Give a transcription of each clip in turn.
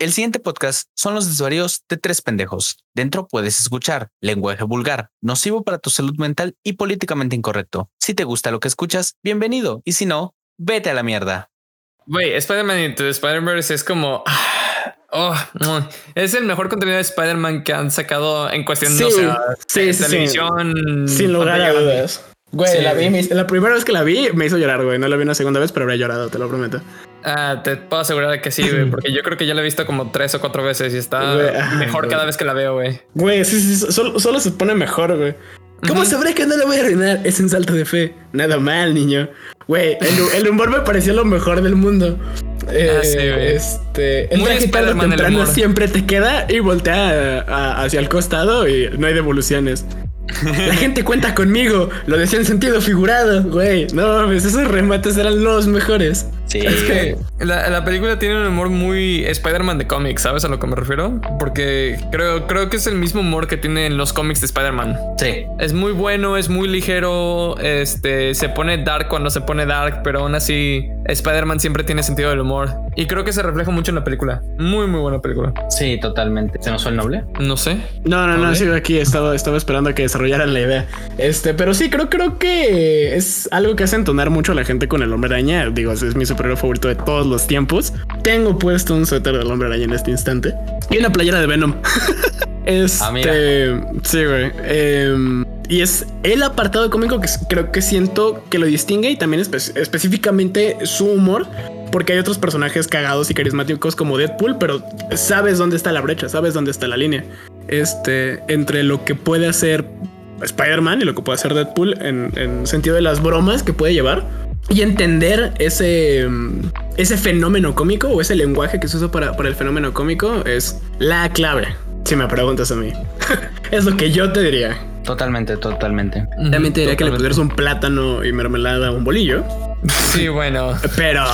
El siguiente podcast son los desvarios de tres pendejos. Dentro puedes escuchar lenguaje vulgar, nocivo para tu salud mental y políticamente incorrecto. Si te gusta lo que escuchas, bienvenido. Y si no, vete a la mierda. Güey, Spider-Man Into Spider-Verse es como... Oh, es el mejor contenido de Spider-Man que han sacado en cuestión sí, no sé, sí, de sí, televisión. Sin lugar a dudas. Güey, Sí. la, vi, la primera vez que la vi me hizo llorar, güey. No la vi una segunda vez, pero habría llorado, te lo prometo. Ah, te puedo asegurar que sí, güey, porque yo creo que ya la he visto como tres o cuatro veces y está ajá, mejor cada vez que la veo, güey. Güey, sí, sí, solo, solo se pone mejor, güey. ¿Cómo Ujú. sabré que no le voy a arruinar? Es un salto de fe. Nada mal, niño. Güey, el, el humor me pareció lo mejor del mundo. Eh, Ah, sí, güey. este, el Muy traje tarde o temprano siempre te queda y voltea a- a- hacia el costado y no hay devoluciones. La gente cuenta conmigo, lo decía en sentido figurado, güey. No esos remates eran los mejores. Sí, Es que la, la película tiene un humor muy Spider-Man de cómics, ¿sabes a lo que me refiero? Porque creo, creo que es el mismo humor que tienen los cómics de Spider-Man. sí. Es muy bueno, es muy ligero, este, se pone dark cuando se pone dark, pero aún así Spider-Man siempre tiene sentido del humor. Y creo que se refleja mucho en la película. Muy, muy buena película. Sí, totalmente. ¿Se nos fue el noble? No sé. No, no, no, ¿Vale? sigo aquí, estaba, estaba esperando a que desarrollaran la idea. Este, pero sí, creo, creo que es algo que hace entonar mucho a la gente con el hombre araña. Digo, es mi superhéroe favorito de todos los tiempos. Tengo puesto un suéter del hombre araña en este instante. Y una playera de Venom. este. Ah, mira. Sí, güey. Em, y es el apartado cómico que creo que siento que lo distingue y también espe- específicamente su humor. Porque hay otros personajes cagados y carismáticos como Deadpool, pero sabes dónde está la brecha, sabes dónde está la línea. Este, entre lo que puede hacer Spider-Man y lo que puede hacer Deadpool en, en sentido de las bromas que puede llevar y entender ese, mm, ese fenómeno cómico o ese lenguaje que se usa para, para el fenómeno cómico es la clave. Si me preguntas a mí, es lo que yo te diría. Totalmente, totalmente. También te diría que le pudieras un plátano y mermelada a un bolillo, Sí, bueno. pero,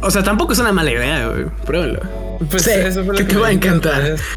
o sea, tampoco es una mala idea, güey. Pruébalo. Pues Sí, eso fue lo que te va a encantar. vez.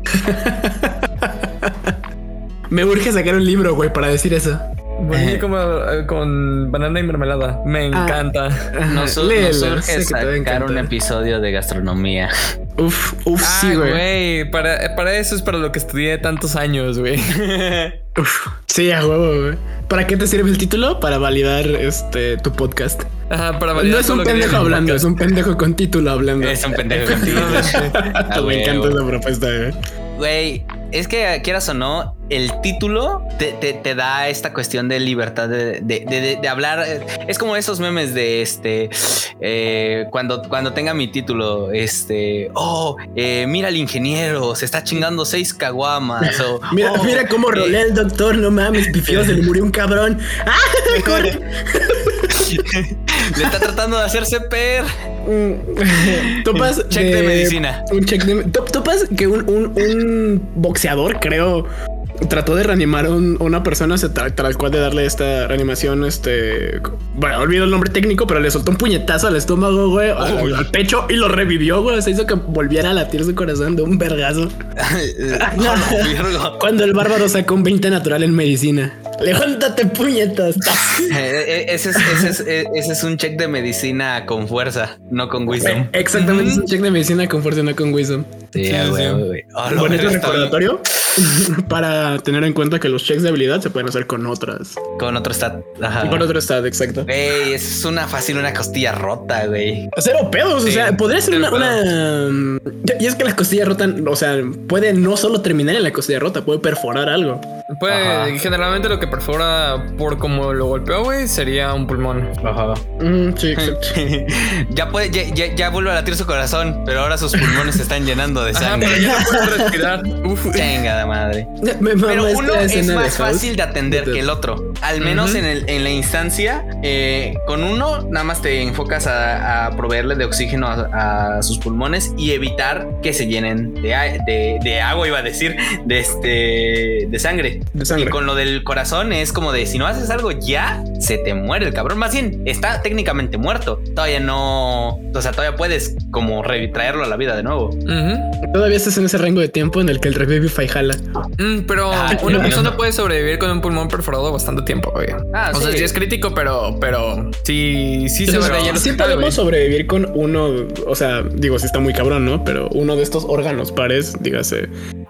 Me urge sacar un libro, güey, para decir eso. Bolillo como eh, con banana y mermelada. Me Ah. encanta. Nos, Léelo, nos sé urge que te va a sacar un episodio de gastronomía. Uf, uf, Ah, sí, güey. güey. Para, para eso es para lo que estudié tantos años, güey. Uf, sí, a huevo, güey. ¿Para qué te sirve el título? Para validar este tu podcast. Ajá, para No validar es todo un pendejo hablando, es un pendejo con título hablando. Es un pendejo. Ah, Me güey, encanta esa propuesta, güey. Güey, es que quieras o no, el título te, te- te da esta cuestión de libertad de, de- de- de- de hablar. Es como esos memes de este, eh, cuando, cuando tenga mi título, este, oh, eh, mira al ingeniero, se está chingando seis caguamas. O, Mira, "Oh, mira cómo eh, rolea el doctor, no mames, pifió, se le murió un cabrón. ¡Ah! ¡Corre! le está tratando de hacerse per. Mm, Topas Check de medicina. Un check de top- Topas que un, un- un boxeador, creo, trató de reanimar a un- una persona, se tra- tal cual de darle esta reanimación, este, bueno, olvido el nombre técnico, pero le soltó un puñetazo al estómago, güey, al, pecho y lo revivió, güey, se hizo que volviera a latir su corazón de un vergazo. Oh, virgo. Cuando el bárbaro sacó un 20 natural en medicina. Levántate, puñetas. Eh, eh, ese, es, ese, es, eh, ese es un check de medicina con fuerza, no con wisdom. Exactamente, es un check de medicina con fuerza, no con wisdom. Sí, Sí, sí, güey, sí. Bonito verga, está bien. para tener en cuenta que los checks de habilidad se pueden hacer con otras. Con otro stat. Ajá. Y con otro stat, exacto. Güey, es una fácil, una costilla rota, güey. Cero pedos, Sí, o sea, podría ser una, una- Y es que las costillas rotan, o sea, puede no solo terminar en la costilla rota, puede perforar algo. Pues Ajá. generalmente lo que perfora por como lo golpeó, güey, sería un pulmón. Ajá. Mm, sí, exacto. ya puede, ya, ya, ya vuelve a latir su corazón, pero ahora sus pulmones se están llenando de Ajá, sangre. pero ya no puedo respirar. Uf. Madre. Me Pero uno es más fácil de atender que el otro. Al menos Ujú. en, el- en la instancia, eh, con uno nada más te enfocas a, a proveerle de oxígeno a, a sus pulmones y evitar que se llenen de, de- de agua, iba a decir, de este de sangre. De sangre. Y con lo del corazón es como de si no haces algo ya, se te muere el cabrón. Más bien, está técnicamente muerto. Todavía no, o sea, todavía puedes como retraerlo a la vida de nuevo. Todavía estás en ese rango de tiempo en el que el Revivify jala. Mm, pero Ah, una persona no. puede sobrevivir con un pulmón perforado bastante tiempo, güey. Ah, o sea, sí. es crítico, pero, pero sí, sí se va al sí podemos güey. sobrevivir con uno, o sea, digo, sí está muy cabrón, ¿no? Pero uno de estos órganos pares, dígase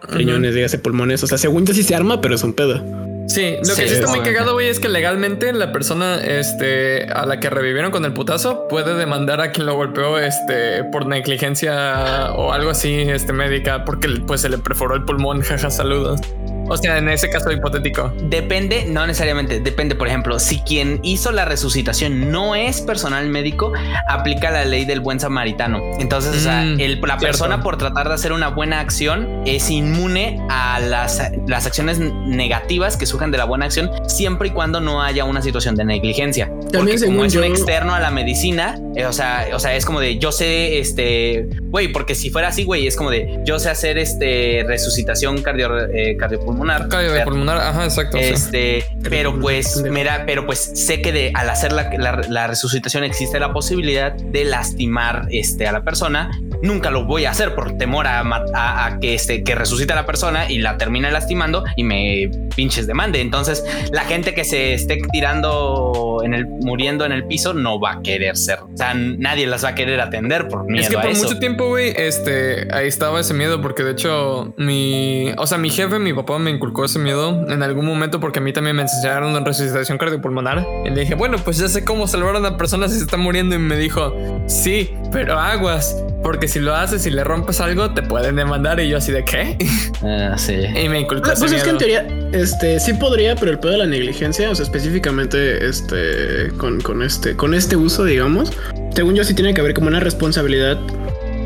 riñones, dígase pulmones, o sea, según yo sí se arma, pero es un pedo. Sí, lo que Sí, sí está muy cagado, güey, es que legalmente la persona este, a la que revivieron con el putazo puede demandar a quien lo golpeó este, por negligencia o algo así este, médica porque pues se le perforó el pulmón, jaja, saludos. O sea, en ese caso hipotético. Depende, no necesariamente, depende, por ejemplo, si quien hizo la resucitación no es personal médico, aplica la ley del buen samaritano. Entonces, o sea, Mm, el- la cierto. persona por tratar de hacer una buena acción es inmune a las, las acciones negativas que surjan de la buena acción, siempre y cuando no haya una situación de negligencia. Porque según como es un externo a la medicina, eh, o sea, o sea, es como de yo sé, este, güey, porque si fuera así, güey, es como de yo sé hacer este resucitación cardio, eh, cardiopulmonar. Cardiopulmonar, ajá, exacto. sí. Este, pero pulmonar, pues, mira, pero pues sé que de al hacer la, la- la resucitación existe la posibilidad de lastimar este, a la persona. Nunca lo voy a hacer por temor a, a- a que este, que resucite a la persona y la termine lastimando y me pinches demande. Entonces, la gente que se esté tirando en el, muriendo en el piso no va a querer ser. O sea, nadie las va a querer atender por miedo Es que a por eso. mucho tiempo, güey, este, ahí estaba ese miedo, porque de hecho, mi, o sea, mi jefe, mi papá me inculcó ese miedo en algún momento, porque a mí también me enseñaron en resucitación cardiopulmonar. Y le dije, bueno, pues ya sé cómo salvar a una persona si se está muriendo. Y me dijo, sí, pero aguas, porque si lo haces y le rompes algo, te pueden demandar. Y yo así de qué? Ah, sí. y me inculcó ese Pues es que en miedo. teoría, este, sí podría, pero el pedo de la negligencia, o sea, específicamente, este, con, con este, con este uso, digamos, según yo sí tiene que haber como una responsabilidad,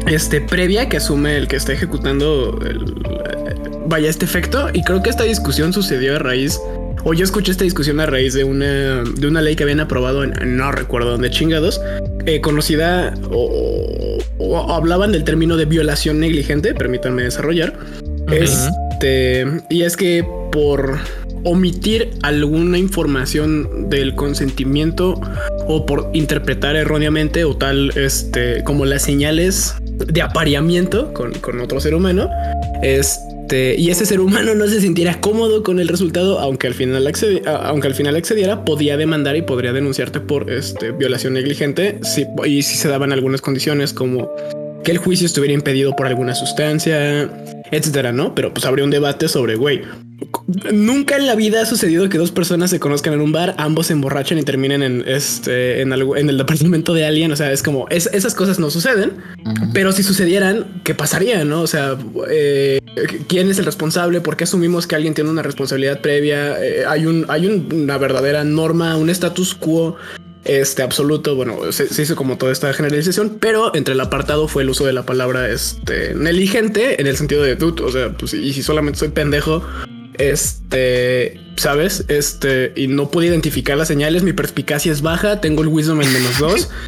este, previa que asume el que está ejecutando, el- vaya, este efecto. Y creo que esta discusión sucedió a raíz, o yo escuché esta discusión a raíz de una, de una ley que habían aprobado en, no recuerdo dónde chingados, eh, conocida o, o- o hablaban del término de violación negligente, permítanme desarrollar. Este, y es que por omitir alguna información del consentimiento o por interpretar erróneamente o tal, este, como las señales de apareamiento con, con otro ser humano, este, y ese ser humano no se sintiera cómodo con el resultado, aunque al final aunque al final accediera, podía demandar y podría denunciarte por este, violación negligente, si, y si se daban algunas condiciones como que el juicio estuviera impedido por alguna sustancia, etcétera, ¿no? Pero pues habría un debate sobre, güey, nunca en la vida ha sucedido que dos personas se conozcan en un bar, ambos se emborrachen y terminen en este, en algo, en el departamento de alguien. O sea, es como es- esas cosas no suceden, pero si sucedieran, ¿qué pasaría? No? O sea, eh, quién es el responsable, por qué asumimos que alguien tiene una responsabilidad previa. Eh, hay un, hay un- una verdadera norma, un status quo este absoluto. Bueno, se, se hizo como toda esta generalización, pero entre el apartado fue el uso de la palabra este negligente en el sentido de dude. O sea, pues y si solamente soy pendejo, este, sabes, este, y no puedo identificar las señales. Mi perspicacia es baja. Tengo el wisdom en menos dos.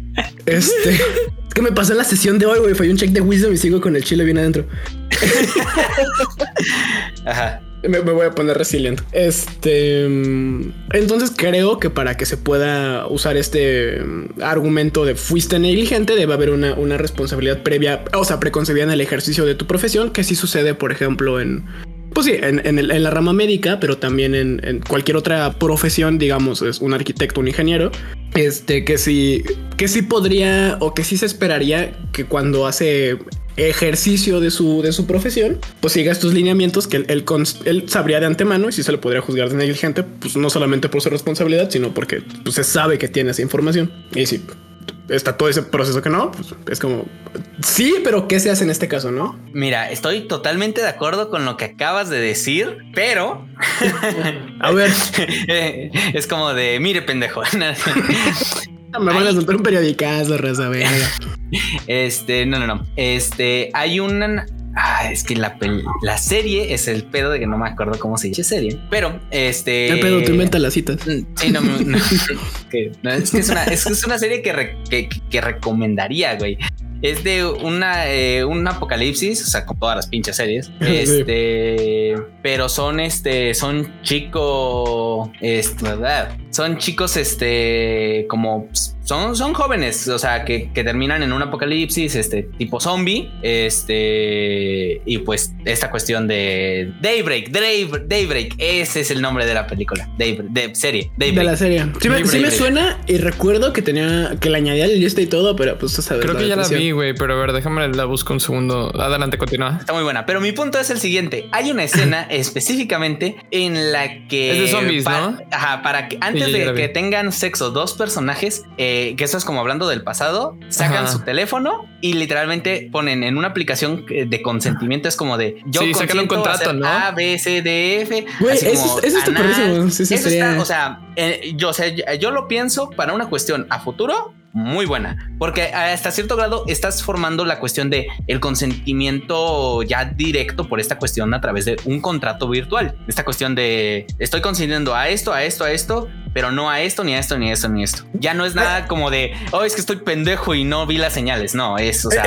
Este, es que me pasó en la sesión de hoy, güey. Fue un check de wisdom y sigo con el chile bien adentro. Ajá. Me, voy a poner resiliente. Este. mm, Entonces creo que para que se pueda usar este mm, argumento de fuiste negligente, debe haber una, una responsabilidad previa, o sea, preconcebida en el ejercicio de tu profesión, que sí sucede, por ejemplo, en. Pues sí, en, en la rama médica, pero también en, en cualquier otra profesión, digamos, es un arquitecto, un ingeniero, este, que sí, que sí podría o que sí se esperaría que cuando hace ejercicio de su, de su profesión, pues siga estos lineamientos que él, él sabría de antemano y si se le podría juzgar de negligente, pues no solamente por su responsabilidad, sino porque pues, se sabe que tiene esa información. Y si está todo ese proceso que no, pues es como sí, pero ¿qué se hace en este caso? No? Mira, estoy totalmente de acuerdo con lo que acabas de decir, pero A ver, eh, es como de mire, pendejo. me van a soltar un periodicazo, raza. Este, no, no, no. Este, hay una. Ah, es que la, pel- la serie es el pedo de que no me acuerdo cómo se dice serie, pero este. ¿Qué pedo? Tú inventas las citas. Sí, no, no, no, que- no, es que es una, es que es una serie que, re- que, que recomendaría, güey. Es de una, eh, un apocalipsis, o sea, con todas las pinches series. Sí. Este, pero son este, son chico, este, ¿verdad? son chicos, este, como son, son jóvenes, o sea, que, que terminan en un apocalipsis, este, tipo zombie, este, y pues esta cuestión de Daybreak, Daybreak, Daybreak, ese es el nombre de la película, Daybreak, de serie, Daybreak. De la serie. Sí, me, sí me suena y recuerdo que tenía, que le añadía el lista y todo, pero pues tú sabes. Creo que ya la vi, güey, pero a ver, déjame la busco un segundo. Adelante, continúa. Está muy buena, pero mi punto es el siguiente. Hay una escena específicamente en la que... Es de zombies, ¿no? Ajá, para que antes de que tengan sexo dos personajes, eh, que eso es como hablando del pasado, sacan su teléfono y literalmente ponen en una aplicación de consentimiento, es como de... Yo sí, sacan un contrato, ¿no? A, B, C, D, F. Güey, eso, eso está eso está, o sea, eh, yo, o sea, yo lo pienso para una cuestión a futuro muy buena, porque hasta cierto grado estás formando la cuestión de el consentimiento ya directo por esta cuestión a través de un contrato virtual. Esta cuestión de estoy consentiendo a esto, a esto, a esto, pero no a esto, ni a esto, ni a esto, ni a esto. Ya no es nada como de, oh, es que estoy pendejo y no vi las señales. No, es, o sea...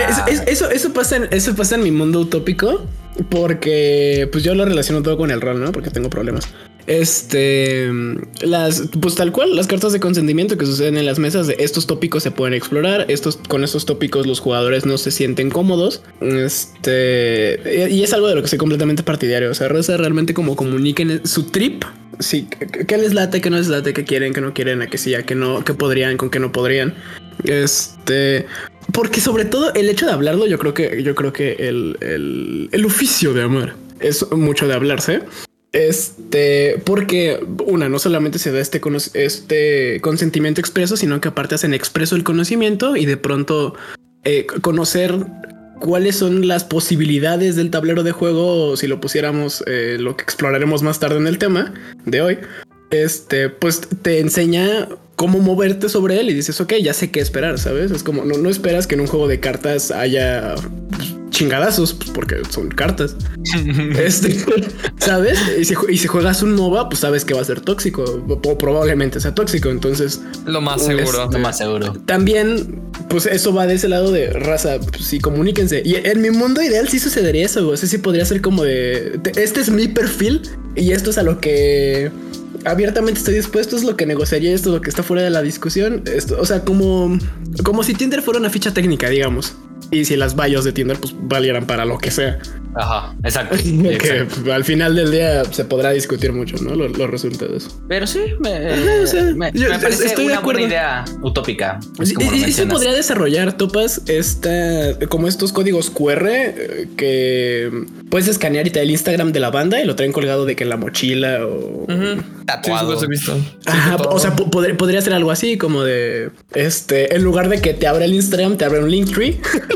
eso, eso, pasa en, eso pasa en mi mundo utópico porque pues yo lo relaciono todo con el rol, ¿no? Porque tengo problemas. Este, las, pues tal cual, las cartas de consentimiento que suceden en las mesas de estos tópicos se pueden explorar. Estos, con estos tópicos los jugadores no se sienten cómodos. Este, y es algo de lo que soy completamente partidario. O sea, realmente como comuniquen su trip. Sí, qué les late, qué no les late, qué quieren, qué no quieren, a qué sí, a qué no, qué podrían, con qué no podrían. Este, porque sobre todo el hecho de hablarlo, yo creo que, yo creo que el, el, el oficio de amar es mucho de hablarse. Este, porque una, no solamente se da este, este consentimiento expreso, sino que aparte hacen expreso el conocimiento y de pronto eh, conocer cuáles son las posibilidades del tablero de juego, si lo pusiéramos, eh, lo que exploraremos más tarde en el tema de hoy. Este, pues te enseña cómo moverte sobre él y dices, ok, ya sé qué esperar, ¿sabes? Es como, no, no esperas que en un juego de cartas haya chingadazos, pues, porque son cartas. este, ¿sabes? Y si, juegas un MOBA, pues sabes que va a ser tóxico, o probablemente sea tóxico, entonces... Lo más seguro. lo más seguro. También, pues eso va de ese lado de raza, pues sí, comuníquense. Y en mi mundo ideal sí sucedería eso, o sea, sí podría ser como de, este es mi perfil y esto es a lo que abiertamente estoy dispuesto, es lo que negociaría, esto es lo que está fuera de la discusión. Esto, o sea, como, como si Tinder fuera una ficha técnica, digamos. Y si las bios de Tinder pues valieran para lo que sea. Ajá, exacto. que al final del día se podrá discutir mucho, ¿no? Los, resultados. Pero sí, me, parece estoy una buena idea utópica. y, se podría desarrollar, Topas, esta, como estos códigos QR eh, que puedes escanear y te da el Instagram de la banda y lo traen colgado de que en la mochila o... Tatuado. Sí, visto. o sea, podría ser algo así como de, este, en lugar de que te abra el Instagram, te abre un link tree.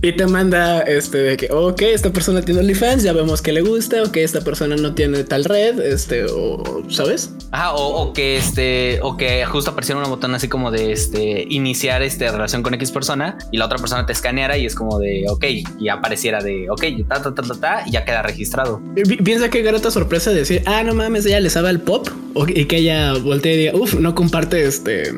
Y te manda este de que, ok, esta persona tiene OnlyFans, ya vemos que le gusta, ok, esta persona no tiene tal red, este, o, ¿sabes? Ajá, o, que este, o que justo apareciera una botón así como de este, iniciar este relación con X persona y la otra persona te escaneara y es como de, ok, y apareciera de, ok, ta, ta, ta, ta, ta, y ya queda registrado. Piensa que grata sorpresa de decir, ah, no mames, ella le sabe al pop, y que ella voltee y diga, uff, no comparte este,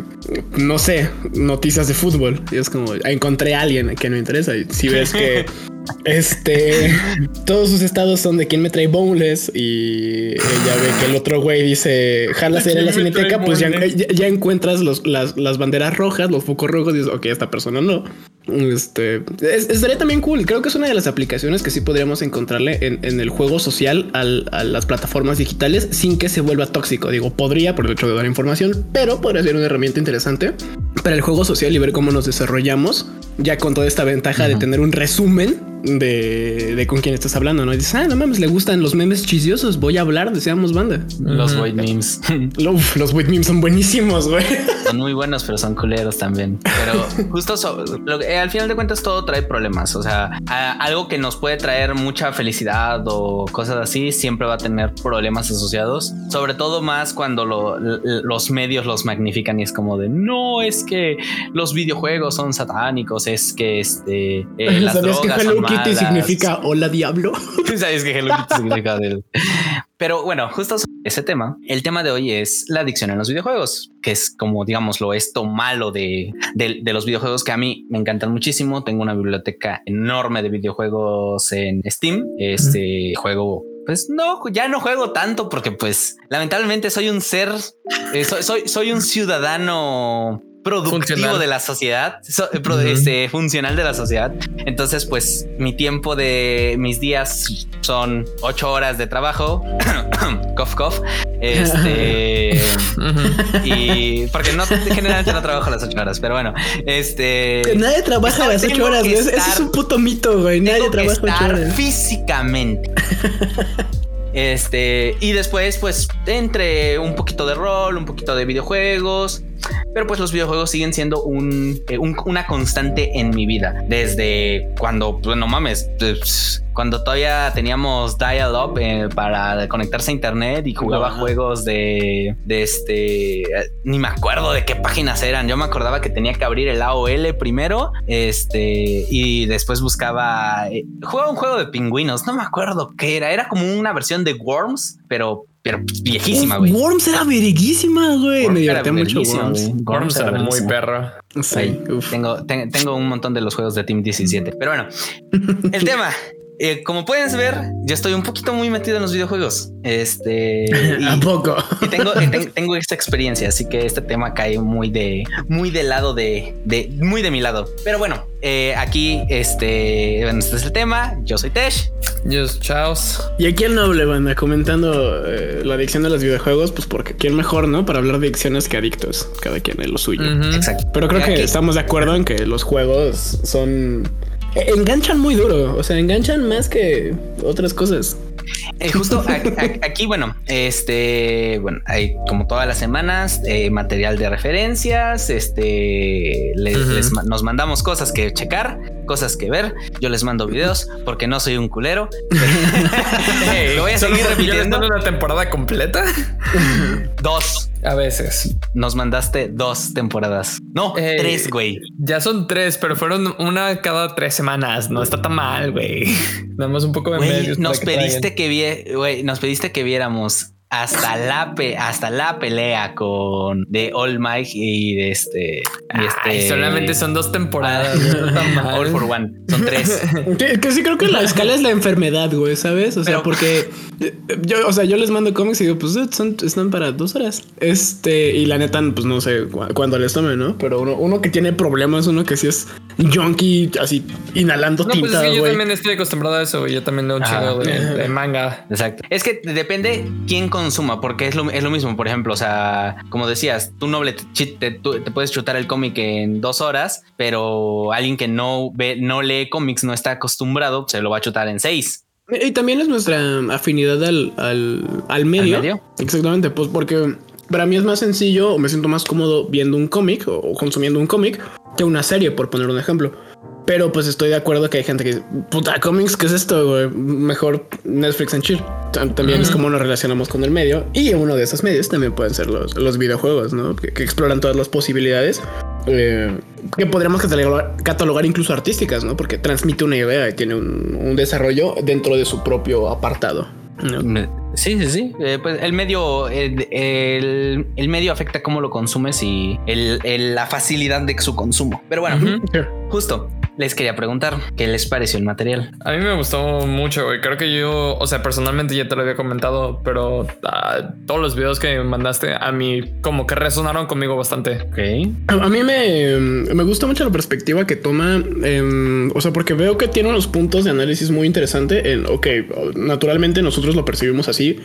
no sé, noticias de fútbol. Y es como, encontré a alguien que no interesa. Y si ves que este todos sus estados son de quien me trae boneless y ella ve que el otro güey dice jala sería la cineteca, pues ya, ya, encuentras los, las, las, banderas rojas, los focos rojos y dices, ok, esta persona no. Este estaría también cool. Creo que es una de las aplicaciones que sí podríamos encontrarle en, el juego social a las plataformas digitales sin que se vuelva tóxico. Digo, podría por el hecho de dar información, pero podría ser una herramienta interesante para el juego social y ver cómo nos desarrollamos ya con toda esta ventaja de tener un resumen de, con quién estás hablando, ¿no? Y dices, ah, no mames, le gustan los memes chisiosos, voy a hablar, deseamos banda. Los white memes. los white memes son buenísimos, güey. Son muy buenos, pero son culeros también. Pero justo al final de cuentas todo trae problemas. O sea, algo que nos puede traer mucha felicidad o cosas así, siempre va a tener problemas asociados. Sobre todo más cuando los medios los magnifican y es como de, no, es que los videojuegos son satánicos, es que este, eh, las drogas Kitty significa hola diablo. Que Hello Kitty significa Pero bueno, justo ese tema. El tema de hoy es la adicción en los videojuegos, que es como digámoslo esto malo de, de, los videojuegos que a mí me encantan muchísimo. Tengo una biblioteca enorme de videojuegos en Steam. Este juego pues no, ya no juego tanto porque pues lamentablemente soy un ser, eh, soy, soy, soy un ciudadano productivo Funcional. de la sociedad, so- eh, este, funcional de la sociedad. Entonces, pues mi tiempo de mis días son ocho horas de trabajo, cough, cough, este, y porque no generalmente no trabajo las ocho horas, pero bueno, este, Nadie trabaja las ocho horas, güey. Ese estar- es un puto mito, güey. Nadie tengo que trabaja ocho estar horas. físicamente. Este, y después, pues, entre un poquito de rol, un poquito de videojuegos, pero pues los videojuegos siguen siendo un, eh, un- una constante en mi vida. Desde cuando, pues, no mames, pues, cuando todavía teníamos dial-up eh, para conectarse a internet y jugaba juegos de, de este, ni me acuerdo de qué páginas eran. Yo me acordaba que tenía que abrir el AOL primero, este, y después buscaba, eh, jugaba un juego de pingüinos, no me acuerdo qué era, era como una versión de Worms, pero, pero viejísima, güey. Worms era verguísima, güey. Me era divertía mucho Worms. Worms era muy perro. Sí, Ahí, uf. tengo, ten- tengo un montón de los juegos de Team 17. Pero bueno, el tema. Eh, como puedes ver, yo estoy un poquito muy metido en los videojuegos. Este y, ¿A poco? y tengo, y ten- tengo esta experiencia, así que este tema cae muy de, muy del lado de, de, muy de mi lado. Pero bueno, eh, aquí este, bueno, este es el tema. Yo soy Tesh. Just chaos. Y aquí el noble banda comentando eh, la adicción de los videojuegos, pues porque quién mejor, ¿no? Para hablar de adicciones que adictos. Cada quien es lo suyo. Ujú. Exacto. Pero creo Y que aquí- estamos de acuerdo en que los juegos son. Eh, Enganchan muy duro, o sea, enganchan más que otras cosas. Eh, justo a- a- aquí, bueno, este, bueno, hay como todas las semanas eh, material de referencias, este, les ma- nos mandamos cosas que checar, cosas que ver. Yo les mando videos porque no soy un culero. Lo voy a seguir repitiendo. mando una temporada completa. Dos. A veces. Nos mandaste dos temporadas. No, Eh, tres, güey. Ya son tres, pero fueron una cada tres semanas. No está tan mal, güey. Nada más un poco de Güey, medios. nos que pediste que vie- güey, nos pediste que viéramos hasta la pe- hasta la pelea con de All Might y de este y. Ay, este solamente son dos temporadas. no. All for One. Son tres. Que, que sí creo que la escala es la enfermedad, güey, ¿sabes? O sea, Pero- porque eh, yo, o sea, yo les mando cómics y digo, pues son, están para dos horas. Este, y la neta, pues no sé cu- cuándo les tome, ¿no? Pero uno, uno que tiene problemas, uno que sí es junkie, así inhalando No, pues es que yo también estoy acostumbrado a eso. güey. Yo también leo un chingo de, de manga. Exacto. Es que depende quién consuma, porque es lo, es lo mismo. Por ejemplo, o sea, como decías, tú noble te, puedes chutar el cómic en dos horas, pero alguien que no ve, no lee cómics, no está acostumbrado, se lo va a chutar en seis. Y también es nuestra afinidad al, al, al medio. ¿Al medio? Exactamente, pues porque para mí es más sencillo o me siento más cómodo viendo un cómic o consumiendo un cómic que una serie, por poner un ejemplo. Pero pues estoy de acuerdo que hay gente que dice, puta, cómics, ¿qué es esto? güey? Mejor Netflix and chill. Tam- También es Ujú. como nos relacionamos con el medio. Y uno de esos medios también pueden ser los, los videojuegos, ¿no? Que, que exploran todas las posibilidades. eh, que podríamos catalogar, catalogar incluso artísticas, ¿no? Porque transmite una idea y tiene un, un desarrollo dentro de su propio apartado. ¿no? Sí, sí, sí. Eh, pues el medio, el, el- el medio afecta cómo lo consumes y el- el- la facilidad de su consumo. Pero bueno, Ujú. justo les quería preguntar qué les pareció el material. A mí me gustó mucho, güey. Creo que yo, o sea, personalmente ya te lo había comentado, pero ah, todos los videos que me mandaste a mí como que resonaron conmigo bastante. Ok. A a mí me, me gusta mucho la perspectiva que toma, em, o sea, porque veo que tiene unos puntos de análisis muy interesante en, ok, naturalmente nosotros lo percibimos así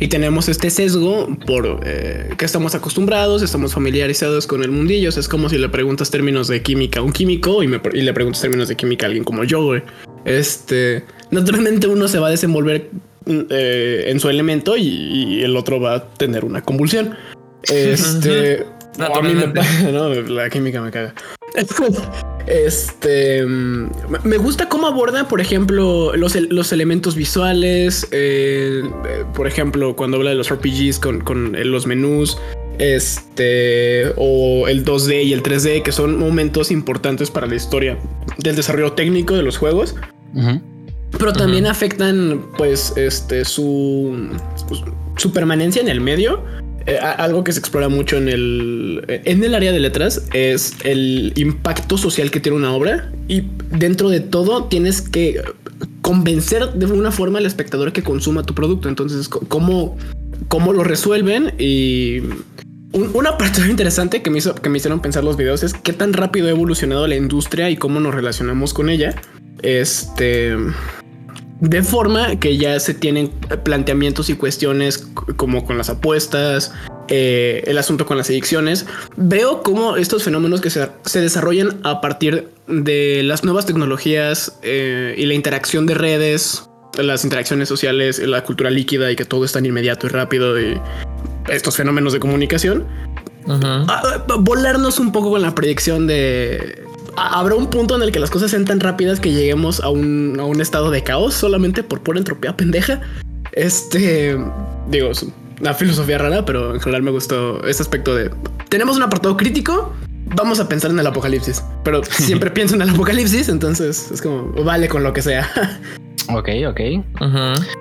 y tenemos este sesgo por eh, que estamos acostumbrados, estamos familiarizados con el mundillo, o sea, es como si le preguntas términos de química a un químico y, me, y le preguntas términos de química a alguien como yo, güey. Este, naturalmente uno se va a desenvolver eh, en su elemento y, y el otro va a tener una convulsión. Este, a mí me ¿no? La química me caga. Este me gusta cómo aborda, por ejemplo, los, los elementos visuales. eh, eh, por ejemplo, cuando habla de los RPGs con, con eh, los menús, este o el 2D y el 3D, que son momentos importantes para la historia del desarrollo técnico de los juegos. Pero también afectan pues este su pues, su permanencia en el medio Eh, algo que se explora mucho en el en el área de letras es el impacto social que tiene una obra y dentro de todo tienes que convencer de una forma al espectador que consuma tu producto. Entonces, ¿cómo, cómo lo resuelven? Y una parte interesante que me, hizo, que me hicieron pensar los videos es qué tan rápido ha evolucionado la industria y cómo nos relacionamos con ella. Este de forma que ya se tienen planteamientos y cuestiones como con las apuestas, eh, el asunto con las adicciones. Veo cómo estos fenómenos que se, desarrollan a partir de las nuevas tecnologías eh, y la interacción de redes, las interacciones sociales, la cultura líquida y que todo es tan inmediato y rápido y estos fenómenos de comunicación. volarnos un poco con la proyección de habrá un punto en el que las cosas sean tan rápidas que lleguemos a un, a un estado de caos solamente por pura entropía pendeja. Este, digo, es una filosofía rara, pero en general me gustó este aspecto de tenemos un apartado crítico. Vamos a pensar en el apocalipsis, pero siempre pienso en el apocalipsis, entonces es como vale con lo que sea. Ok, ok.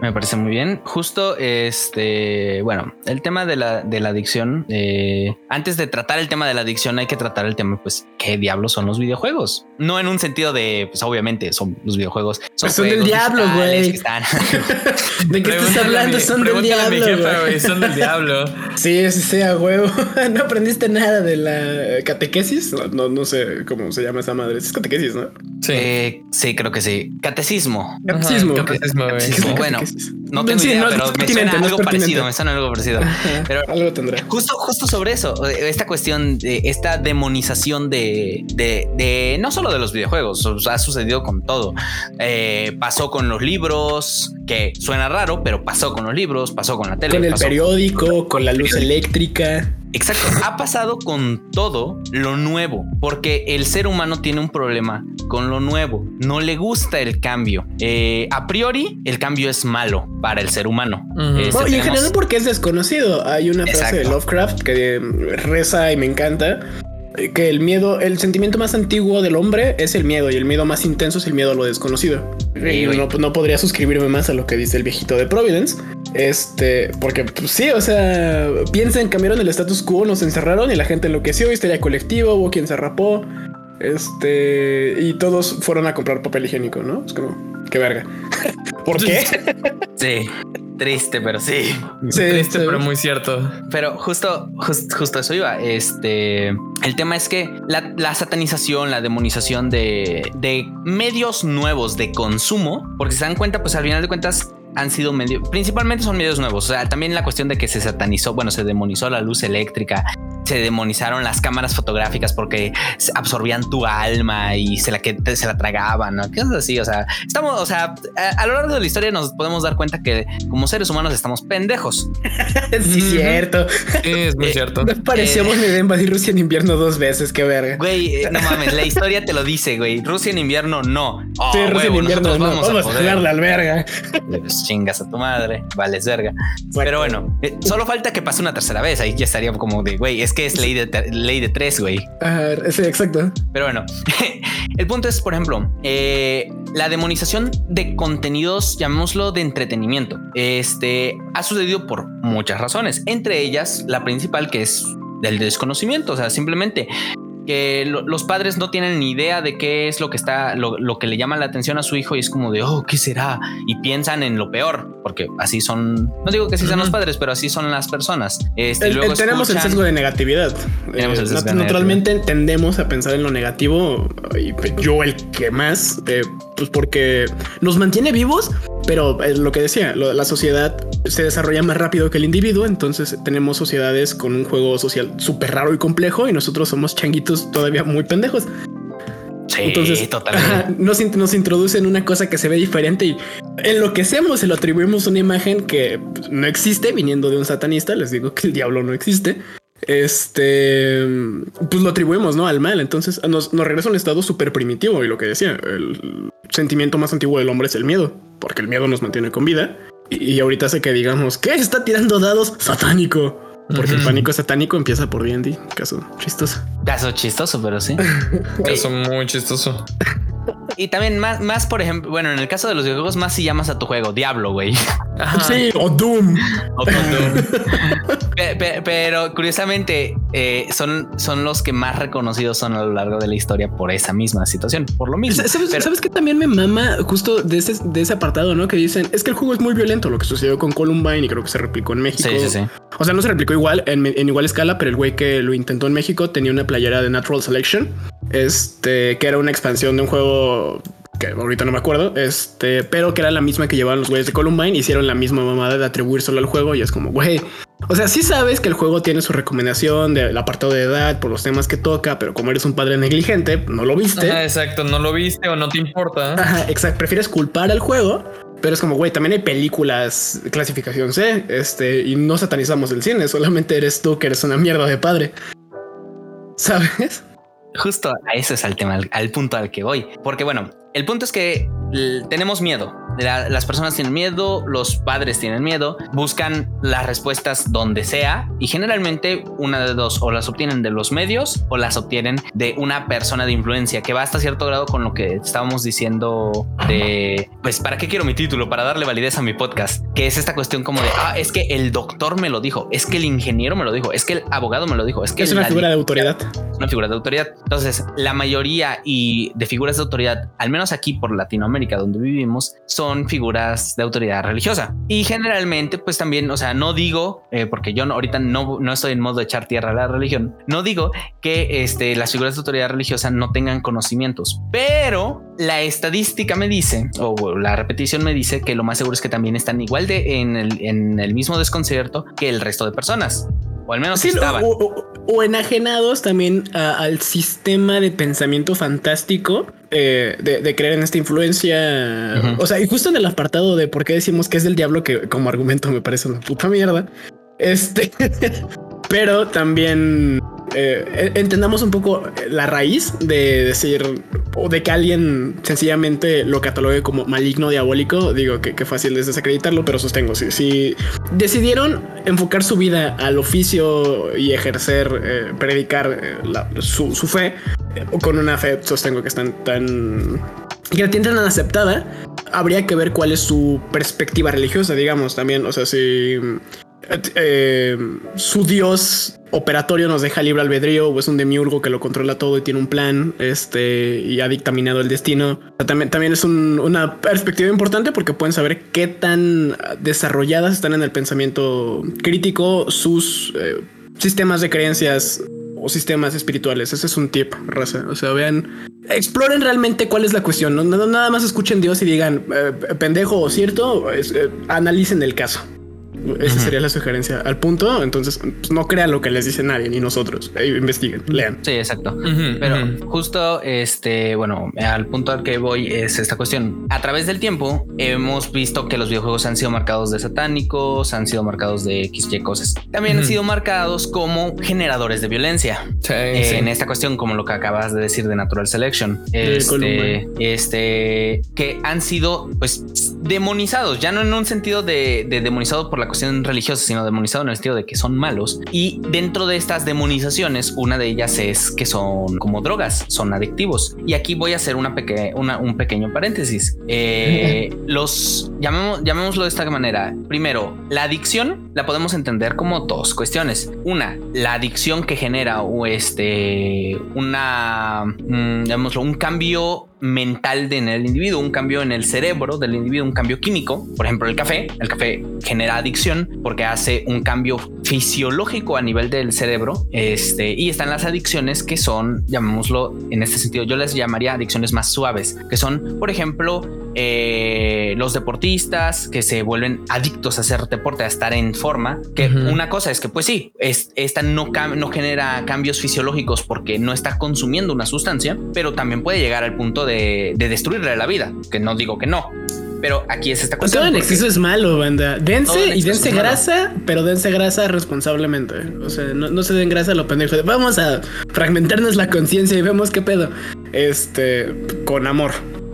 Me parece muy bien. Justo este, bueno, el tema de la, de la adicción. Eh, antes de tratar el tema de la adicción, hay que tratar el tema, pues, ¿qué diablos son los videojuegos? No en un sentido de, pues, obviamente son los videojuegos. Son, pues del diablo, güey. ¿De qué estás hablando? son del diablo. son del diablo. sí, sí, sí, a huevo. no aprendiste nada de la catequesis. No, no, sé cómo se llama esa madre. Es catequesis, ¿no? Sí. Eh, sí, creo que sí. Catecismo. Catecismo. Bueno, no tengo idea, pero me suena algo parecido, me suena algo parecido. Pero algo tendrá. Justo, justo sobre eso, esta cuestión de esta demonización de, de, no solo de los videojuegos, ha sucedido con todo. Eh, pasó con los libros, que suena raro, pero pasó con los libros, pasó con la tele. Con el periódico, con la luz eléctrica. Exacto. Ha pasado con todo lo nuevo, porque el ser humano tiene un problema con lo nuevo. No le gusta el cambio. Eh, a priori, el cambio es malo para el ser humano. Este, y en general porque es desconocido. Hay una frase de Lovecraft que reza y me encanta que el miedo, el sentimiento más antiguo del hombre es el miedo y el miedo más intenso es el miedo a lo desconocido. y no, no, podría suscribirme más a lo que dice el viejito de Providence. Este, porque pues, sí, o sea, piensen, cambiaron el status quo, nos encerraron y la gente enloqueció, histeria colectiva, hubo quien se rapó. Este, y todos fueron a comprar papel higiénico, ¿no? Es como, qué verga. ¿Por qué? Sí. Triste, pero sí. Triste, pero muy cierto. Pero justo, justo eso iba. Este, el tema es que la, satanización, la demonización de, de medios nuevos de consumo, porque se dan cuenta, pues al final de cuentas, han sido medios, principalmente son medios nuevos. O sea, también la cuestión de que se satanizó, bueno, se demonizó la luz eléctrica, se demonizaron las cámaras fotográficas porque absorbían tu alma y se la, que, se la tragaban, ¿no? es así, o sea, estamos, o sea, a, lo largo de la historia nos podemos dar cuenta que como seres humanos estamos pendejos. sí, cierto. Sí, es muy eh, cierto. Nos parecíamos de invadir Rusia en invierno dos veces, qué verga. Güey, eh, no mames, la historia te lo dice, güey. Rusia en invierno no. Oh, sí, Rusia en invierno no. Vamos, vamos a, a la alberga. Pues chingas a tu madre, vales verga. Pero bueno, eh, solo falta que pase una tercera vez, ahí ya estaría como de, güey, es que es ley de, ley de tres, güey. sí, exacto. Pero bueno, el punto es, por ejemplo, eh, la demonización de contenidos, llamémoslo de entretenimiento. Este ha sucedido por muchas razones, entre ellas la principal que es del desconocimiento, o sea, simplemente que los padres no tienen ni idea de qué es lo que está, lo, que le llama la atención a su hijo y es como de, oh, ¿qué será? Y piensan en lo peor, porque así son, no digo que así sean los padres, pero así son las personas. Este, tenemos el sesgo de negatividad. Eh, naturalmente tendemos a pensar en lo negativo y yo el que más, eh, pues porque nos mantiene vivos, pero es lo que decía, la sociedad se desarrolla más rápido que el individuo, entonces tenemos sociedades con un juego social súper raro y complejo y nosotros somos changuitos todavía muy pendejos. Sí, Entonces, totalmente. Nos, nos introducen una cosa que se ve diferente y en lo que hacemos se lo atribuimos una imagen que no existe viniendo de un satanista. Les digo que el diablo no existe. Este, pues lo atribuimos ¿no? al mal. Entonces nos, nos regresa a un estado súper primitivo. Y lo que decía, el sentimiento más antiguo del hombre es el miedo, porque el miedo nos mantiene con vida. Y, y ahorita hace que digamos que está tirando dados satánico. Porque el pánico satánico empieza por D&D. Caso chistoso. Caso chistoso, pero sí. Caso muy chistoso. Y también más, más, por ejemplo, bueno, en el caso de los videojuegos, más si llamas a tu juego Diablo, güey. Sí, o Doom. O Doom. pero curiosamente eh, son, son los que más reconocidos son a lo largo de la historia por esa misma situación, por lo mismo. ¿Sabes, que también me mama justo de ese, de ese apartado, ¿no? Que dicen, es que el juego es muy violento, lo que sucedió con Columbine y creo que se replicó en México. Sí, sí, sí. O sea, no se replicó igual en, en igual escala, pero el güey que lo intentó en México tenía una playera de Natural Selection, este, que era una expansión de un juego que ahorita no me acuerdo, este, pero que era la misma que llevaban los güeyes de Columbine, hicieron la misma mamada de atribuir solo al juego y es como, güey, o sea, sí sabes que el juego tiene su recomendación del apartado de edad por los temas que toca, pero como eres un padre negligente, no lo viste. exacto, no lo viste o no te importa. Ajá, exacto, prefieres culpar al juego, pero es como, güey, también hay películas clasificación C, este, y no satanizamos el cine, solamente eres tú que eres una mierda de padre. ¿Sabes? Justo a ese es el tema, al punto al que voy. Porque bueno, el punto es que tenemos miedo. Las personas tienen miedo, los padres tienen miedo, buscan las respuestas donde sea y generalmente una de dos o las obtienen de los medios o las obtienen de una persona de influencia que va hasta cierto grado con lo que estábamos diciendo de pues para qué quiero mi título para darle validez a mi podcast, que es esta cuestión como de ah, es que el doctor me lo dijo, es que el ingeniero me lo dijo, es que el abogado me lo dijo, es que es una figura de autoridad, una figura de autoridad. Entonces, la mayoría y de figuras de autoridad, al menos aquí por Latinoamérica donde vivimos, son figuras de autoridad religiosa. Y generalmente, pues también, o sea, no digo, eh, porque yo ahorita no, no estoy en modo de echar tierra a la religión, no digo que este, las figuras de autoridad religiosa no tengan conocimientos, pero la estadística me dice, o la repetición me dice que lo más seguro es que también están igual de en el, en el mismo desconcierto que el resto de personas. O al menos estaban. O, enajenados también al sistema de pensamiento fantástico eh, de, creer en esta influencia. O sea, y justo en el apartado de por qué decimos que es del diablo, que como argumento me parece una puta mierda. Este, pero también eh, entendamos un poco la raíz de decir o de que alguien sencillamente lo catalogue como maligno diabólico. Digo que, fácil es desacreditarlo, pero sostengo. Si, decidieron enfocar su vida al oficio y ejercer, eh, predicar eh, su, fe con una fe, sostengo que están tan que la tienen tan aceptada, habría que ver cuál es su perspectiva religiosa, digamos, también. O sea, si eh, su dios operatorio nos deja libre albedrío o es un demiurgo que lo controla todo y tiene un plan este y ha dictaminado el destino. también, también es una perspectiva importante porque pueden saber qué tan desarrolladas están en el pensamiento crítico sus eh, sistemas de creencias o sistemas espirituales. Ese es un tip, raza. O sea, vean, exploren realmente cuál es la cuestión. No, nada más escuchen Dios y digan eh, pendejo o cierto, analicen el caso. Esa sería la sugerencia al punto. Entonces, pues, no crean lo que les dice nadie ni nosotros. Eh, investiguen, lean. Sí, exacto. Pero justo este, bueno, al punto al que voy es esta cuestión. A través del tiempo hemos visto que los videojuegos han sido marcados de satánicos, han sido marcados de X, Y cosas. También han sido marcados como generadores de violencia. En esta cuestión, como lo que acabas de decir de Natural Selection, este, este, que han sido pues demonizados, ya no en un sentido de, de demonizado por la cuestión religiosa, sino demonizado en el sentido de que son malos. Y dentro de estas demonizaciones, una de ellas es que son como drogas, son adictivos. Y aquí voy a hacer una, un pequeño paréntesis. Eh, los llamemos, llamémoslo de esta manera. Primero, la adicción la podemos entender como dos cuestiones. Una, la adicción que genera este, una, mm, llamémoslo, un cambio mental de en el individuo, un cambio en el cerebro del individuo, un cambio químico. Por ejemplo, el café. El café genera adicción porque hace un cambio fisiológico a nivel del cerebro. Este, y están las adicciones que son, llamémoslo en este sentido, yo les llamaría adicciones más suaves, que son, por ejemplo, eh, los deportistas que se vuelven adictos a hacer deporte, a estar en forma. Que una cosa es que, pues sí, es, esta no, no genera cambios fisiológicos porque no está consumiendo una sustancia, pero también puede llegar al punto de, destruirle la vida, que no digo que no. Pero aquí es esta cuestión. Todo en exceso es malo, banda. Dense y dense grasa, pero dense grasa responsablemente. O sea, no, se den grasa a lo pendejo. Vamos a fragmentarnos la conciencia y vemos qué pedo. Este, con amor,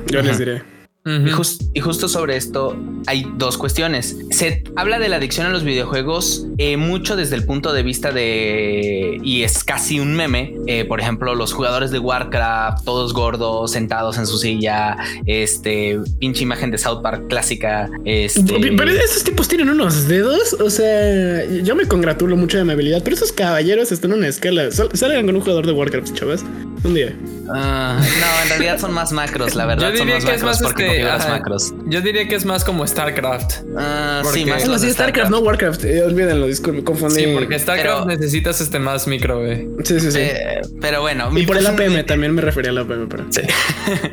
yo les diré. Y, y, justo sobre esto hay dos cuestiones. Se habla de la adicción a los videojuegos eh, mucho desde el punto de vista de, y es casi un meme, eh, por ejemplo, los jugadores de Warcraft, todos gordos, sentados en su silla, este, pinche imagen de South Park clásica. Este... Pero esos tipos tienen unos dedos, o sea, yo me congratulo mucho de mi habilidad, pero esos caballeros están en una escala. Salgan con un jugador de Warcraft, chavas. Un día. Ah, no, en realidad son más macros, la verdad. Yo diría son más que macros es más porque este, macros. Yo diría que es más como StarCraft. Ah, sí, más sí, StarCraft, no Warcraft. Eh, olvídenlo, disculpe, confundí. Sí, porque StarCraft necesitas este más micro, güey. Sí, sí, sí. Eh, pero bueno. Y por el APM también me refería al APM, pero. Sí.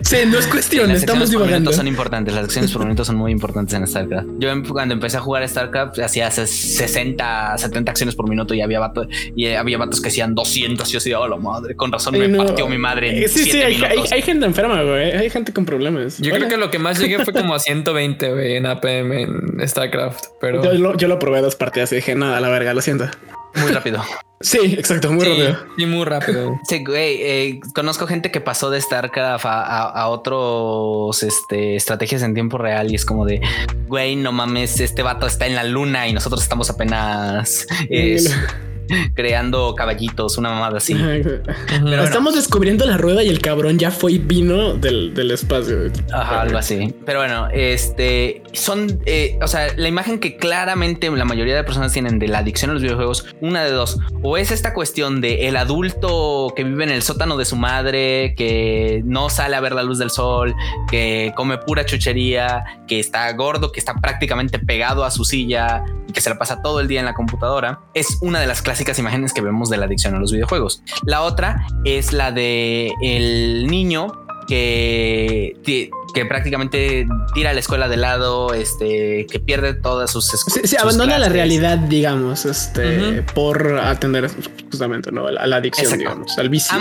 sí, no es cuestión, estamos divagando. son importantes, las acciones por minuto son muy importantes en StarCraft. Yo em, cuando empecé a jugar StarCraft hacía 60, 70 acciones por minuto y había vatos, y había vatos que hacían 200 y yo decía, oh la madre, con razón me partió mi madre. Eh, sí, sí, hay, hay, gente enferma, güey. Hay gente con problemas. Yo creo que lo que más llegué fue como a 120, güey, en APM en StarCraft. Pero yo lo, yo lo probé dos partidas y dije, nada, a la verga, lo siento. Muy rápido. Sí, exacto, muy rápido. Sí, muy rápido. Sí, güey, eh, conozco gente que pasó de StarCraft a, otros este, estrategias en tiempo real y es como de, güey, no mames, este vato está en la luna y nosotros estamos apenas creando caballitos, una mamada así. Pero Estamos descubriendo la rueda y el cabrón ya fue y vino del, espacio. Ajá, algo así. Pero bueno, este son, eh, o sea, la imagen que claramente la mayoría de personas tienen de la adicción a los videojuegos, una de dos, o es esta cuestión de el adulto que vive en el sótano de su madre, que no sale a ver la luz del sol, que come pura chuchería, que está gordo, que está prácticamente pegado a su silla y que se la pasa todo el día en la computadora, es una de las clases imágenes que vemos de la adicción a los videojuegos. La otra es la de el niño que, que, prácticamente tira la escuela de lado, este, que pierde todas sus Se, abandona la realidad, digamos, este, por atender justamente ¿no? a la adicción, digamos, al vicio.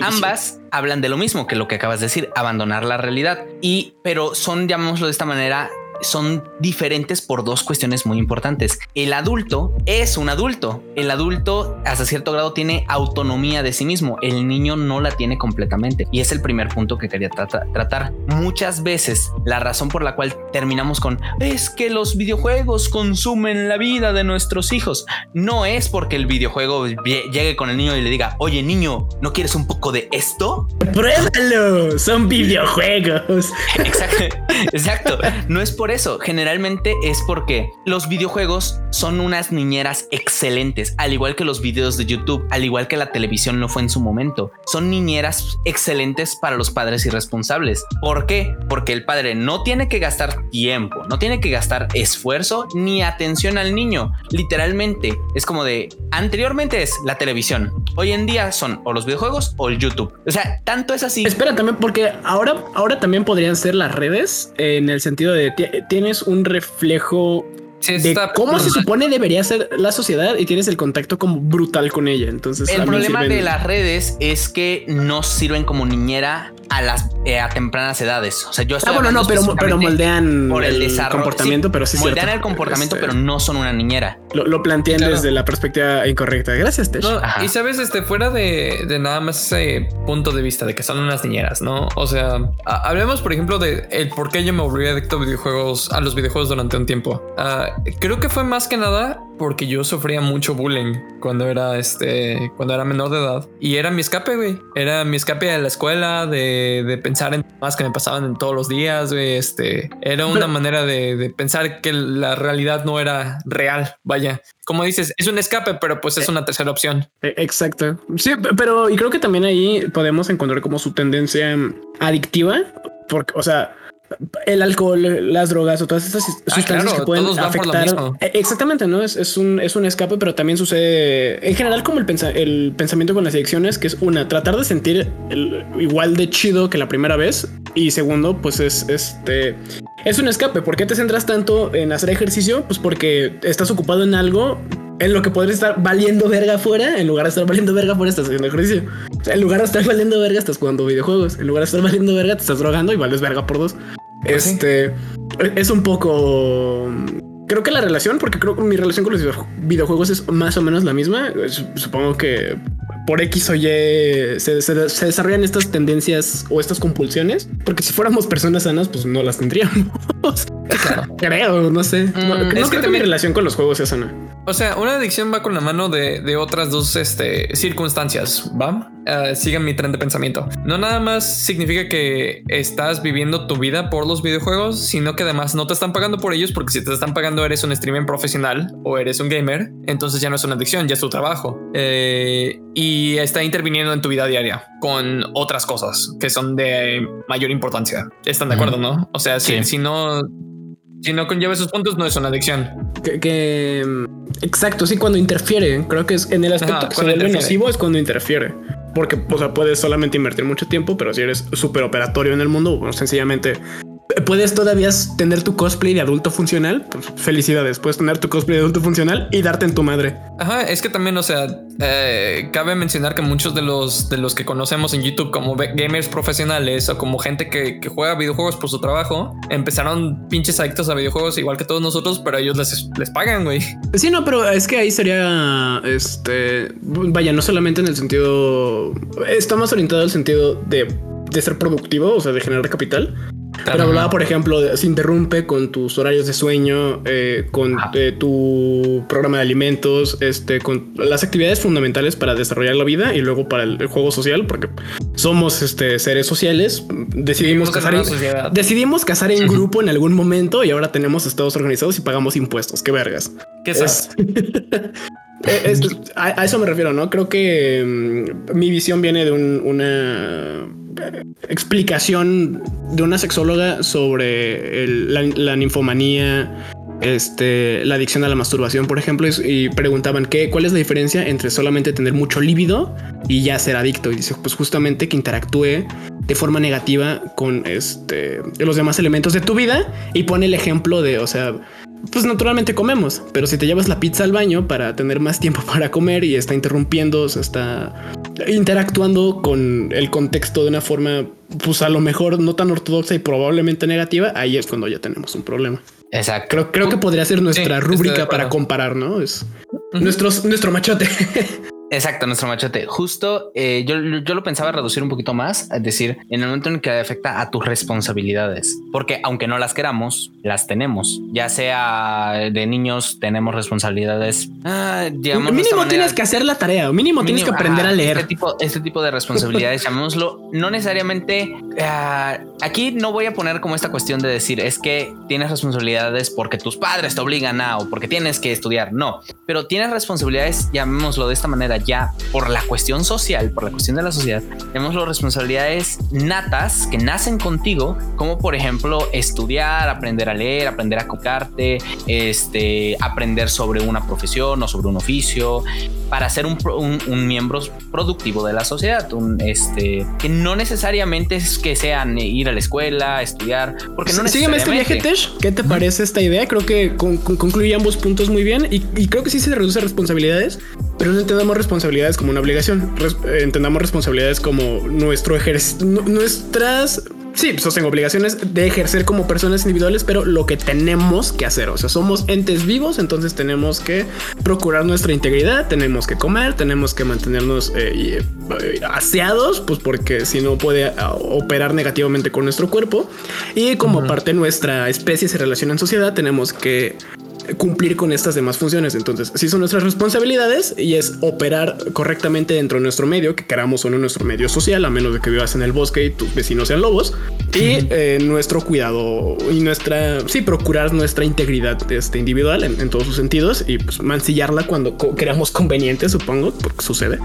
ambas hablan de lo mismo que lo que acabas de decir, abandonar la realidad. Y, pero son, llamémoslo de esta manera, son diferentes por dos cuestiones muy importantes. El adulto es un adulto. El adulto hasta cierto grado tiene autonomía de sí mismo. El niño no la tiene completamente. Y es el primer punto que quería tratar. Muchas veces la razón por la cual terminamos con es que los videojuegos consumen la vida de nuestros hijos. No es porque el videojuego llegue con el niño y le diga, oye niño, ¿no quieres un poco de esto? Pruébalo, son videojuegos. Exacto, exacto. No es por eso. Generalmente es porque los videojuegos son unas niñeras excelentes, al igual que los videos de YouTube, al igual que la televisión no fue en su momento. Son niñeras excelentes para los padres irresponsables. ¿Por qué? Porque el padre no tiene que gastar tiempo, no tiene que gastar esfuerzo ni atención al niño. Literalmente es como de anteriormente es la televisión. Hoy en día son o los videojuegos o el YouTube. O sea, tanto es así. Espera también porque ahora, ahora también podrían ser las redes en el sentido de tienes un reflejo de cómo se supone debería ser la sociedad y tienes el contacto como brutal con ella. Entonces, el problema de las redes es que no sirven como niñera a las eh, a tempranas edades. O sea, yo estoy ah, bueno, no, pero, pero moldean por el, comportamiento, pero sí moldean el comportamiento, este, pero no son una niñera. Lo, plantean desde la perspectiva incorrecta. Gracias, Tesh. y sabes, este, fuera de, de, nada más ese punto de vista de que son unas niñeras, ¿no? O sea, hablemos, por ejemplo, de el por qué yo me volví adicto a videojuegos, a los videojuegos durante un tiempo. Ah, creo que fue más que nada porque yo sufría mucho bullying cuando era este, cuando era menor de edad y era mi escape, güey. Era mi escape de la escuela, de, de pensar en más que me pasaban en todos los días, güey. Este era una manera de, de, pensar que la realidad no era real. Vaya, como dices, es un escape, pero pues es eh, una tercera opción. Eh, exacto. Sí, pero y creo que también ahí podemos encontrar como su tendencia adictiva, porque, o sea, el alcohol, las drogas o todas estas ah, sustancias que pueden afectar. E, exactamente, ¿no? Es, es, un, es un escape, pero también sucede en general como el, el pensamiento con las adicciones, que es una, tratar de sentir igual de chido que la primera vez. Y segundo, pues es este... Es un escape. ¿Por qué te centras tanto en hacer ejercicio? Pues porque estás ocupado en algo en lo que podrías estar valiendo verga afuera, en lugar de estar valiendo verga afuera, estás haciendo ejercicio. en lugar de estar valiendo verga, estás jugando videojuegos. En lugar de estar valiendo verga, te estás drogando y vales verga por dos. Pues este es un poco. Creo que la relación, porque creo que mi relación con los videojuegos es más o menos la misma. Supongo que por X o Y se, se- se desarrollan estas tendencias o estas compulsiones, porque si fuéramos personas sanas, pues no las tendríamos. Creo, no sé. No, Mm, no es creo que que mi relación con los juegos sea sana. O sea, una adicción va con la mano de, de otras dos este, circunstancias, ¿va? Ah, sigan mi tren de pensamiento. No nada más significa que estás viviendo tu vida por los videojuegos, sino que además no te están pagando por ellos porque si te están pagando eres un streamer profesional o eres un gamer, entonces ya no es una adicción, ya es tu trabajo. Eh, y está interviniendo en tu vida diaria con otras cosas que son de mayor importancia. ¿Están de acuerdo, no? O sea, si, Sí. si no... Si no conlleva esos puntos, no es una adicción. Que, que, exacto, sí, cuando interfiere. Creo que es en el aspecto Ajá, que se cuando vuelve interfiere. nocivo es cuando interfiere. Porque, o sea, puedes solamente invertir mucho tiempo, pero si eres súper operatorio en el mundo, bueno, sencillamente puedes todavía tener tu cosplay de adulto funcional. Pues felicidades, puedes tener tu cosplay de adulto funcional y darte en tu madre. Ajá, es que también, o sea, eh, cabe mencionar que muchos de los de los que conocemos en YouTube como gamers profesionales o como gente que, que juega videojuegos por su trabajo, empezaron pinches adictos a videojuegos igual que todos nosotros, pero ellos les, les pagan, güey. Sí, no, pero es que ahí sería, este, vaya, no solamente en el sentido, está más orientado al sentido de, de ser productivo, o sea, de generar capital. Pero hablaba, por ejemplo, de, se interrumpe con tus horarios de sueño, eh, con Ajá. eh, tu programa de alimentos, este, con las actividades fundamentales para desarrollar la vida y luego para el, el juego social, porque somos este, seres sociales. Decidimos casar en, sociedad. decidimos casar en grupo en algún momento y ahora tenemos estados organizados y pagamos impuestos. Qué vergas. ¿Qué Es- es- a, eso me refiero, ¿no? Creo que mm, mi visión viene de un- una eh, explicación de una sexóloga sobre la, la ninfomanía, este, la adicción a la masturbación, por ejemplo, y, y preguntaban qué, cuál es la diferencia entre solamente tener mucho líbido y ya ser adicto. Y dice, pues justamente que interactúe de forma negativa con este, los demás elementos de tu vida y pone el ejemplo de, o sea, pues naturalmente comemos, pero si te llevas la pizza al baño para tener más tiempo para comer y está interrumpiendo, se está interactuando con el contexto de una forma, pues a lo mejor no tan ortodoxa y probablemente negativa, ahí es cuando ya tenemos un problema. Exacto. Creo, creo que podría ser nuestra Sí, rúbrica para comparar, ¿no? Es nuestros, nuestro machote. Exacto, nuestro machote. Justo eh, yo, yo lo pensaba reducir un poquito más, es decir, en el momento en que afecta a tus responsabilidades, porque aunque no las queramos, las tenemos. Ya sea de niños, tenemos responsabilidades. Ah, digamos mínimo tienes que hacer la tarea, o mínimo, tienes que Mínimo, aprender ajá, a leer. Este tipo, este tipo de responsabilidades, llamémoslo, no necesariamente. ah, aquí no voy a poner como esta cuestión de decir es que tienes responsabilidades porque tus padres te obligan a o porque tienes que estudiar. No, pero tienes responsabilidades, llamémoslo de esta manera, ya por la cuestión social, por la cuestión de la sociedad, llamémoslo responsabilidades natas que nacen contigo, como por ejemplo estudiar, aprender a leer, aprender a cocarte, este, aprender sobre una profesión o sobre un oficio, para ser un, un- un miembro productivo de la sociedad, un, este, que no necesariamente es que sean ir a la escuela, estudiar, porque no Sígueme este viaje, necesariamente. Tesh. ¿Qué te parece esta idea? Creo que con- con- concluye ambos puntos muy bien y, y creo que sí se reduce responsabilidades, pero no entendamos responsabilidades como una obligación. Res- eh, entendamos responsabilidades como nuestro ejercicio, nuestras. Sí, sostengo obligaciones de ejercer como personas individuales, pero lo que tenemos que hacer. O sea, somos entes vivos, entonces tenemos que procurar nuestra integridad, tenemos que comer, tenemos que mantenernos eh, eh, aseados, pues porque si no puede ah, operar negativamente con nuestro cuerpo. Y como parte de nuestra especie se relaciona en sociedad, tenemos que cumplir con estas demás funciones. Entonces, sí son nuestras responsabilidades y es operar correctamente dentro de nuestro medio, que queramos o no nuestro medio social, a menos de que vivas en el bosque y tus vecinos sean lobos. Y eh, nuestro cuidado y nuestra, sí, procurar nuestra integridad este, individual en, en todos sus sentidos y pues, mancillarla cuando co- creamos conveniente, supongo, porque sucede.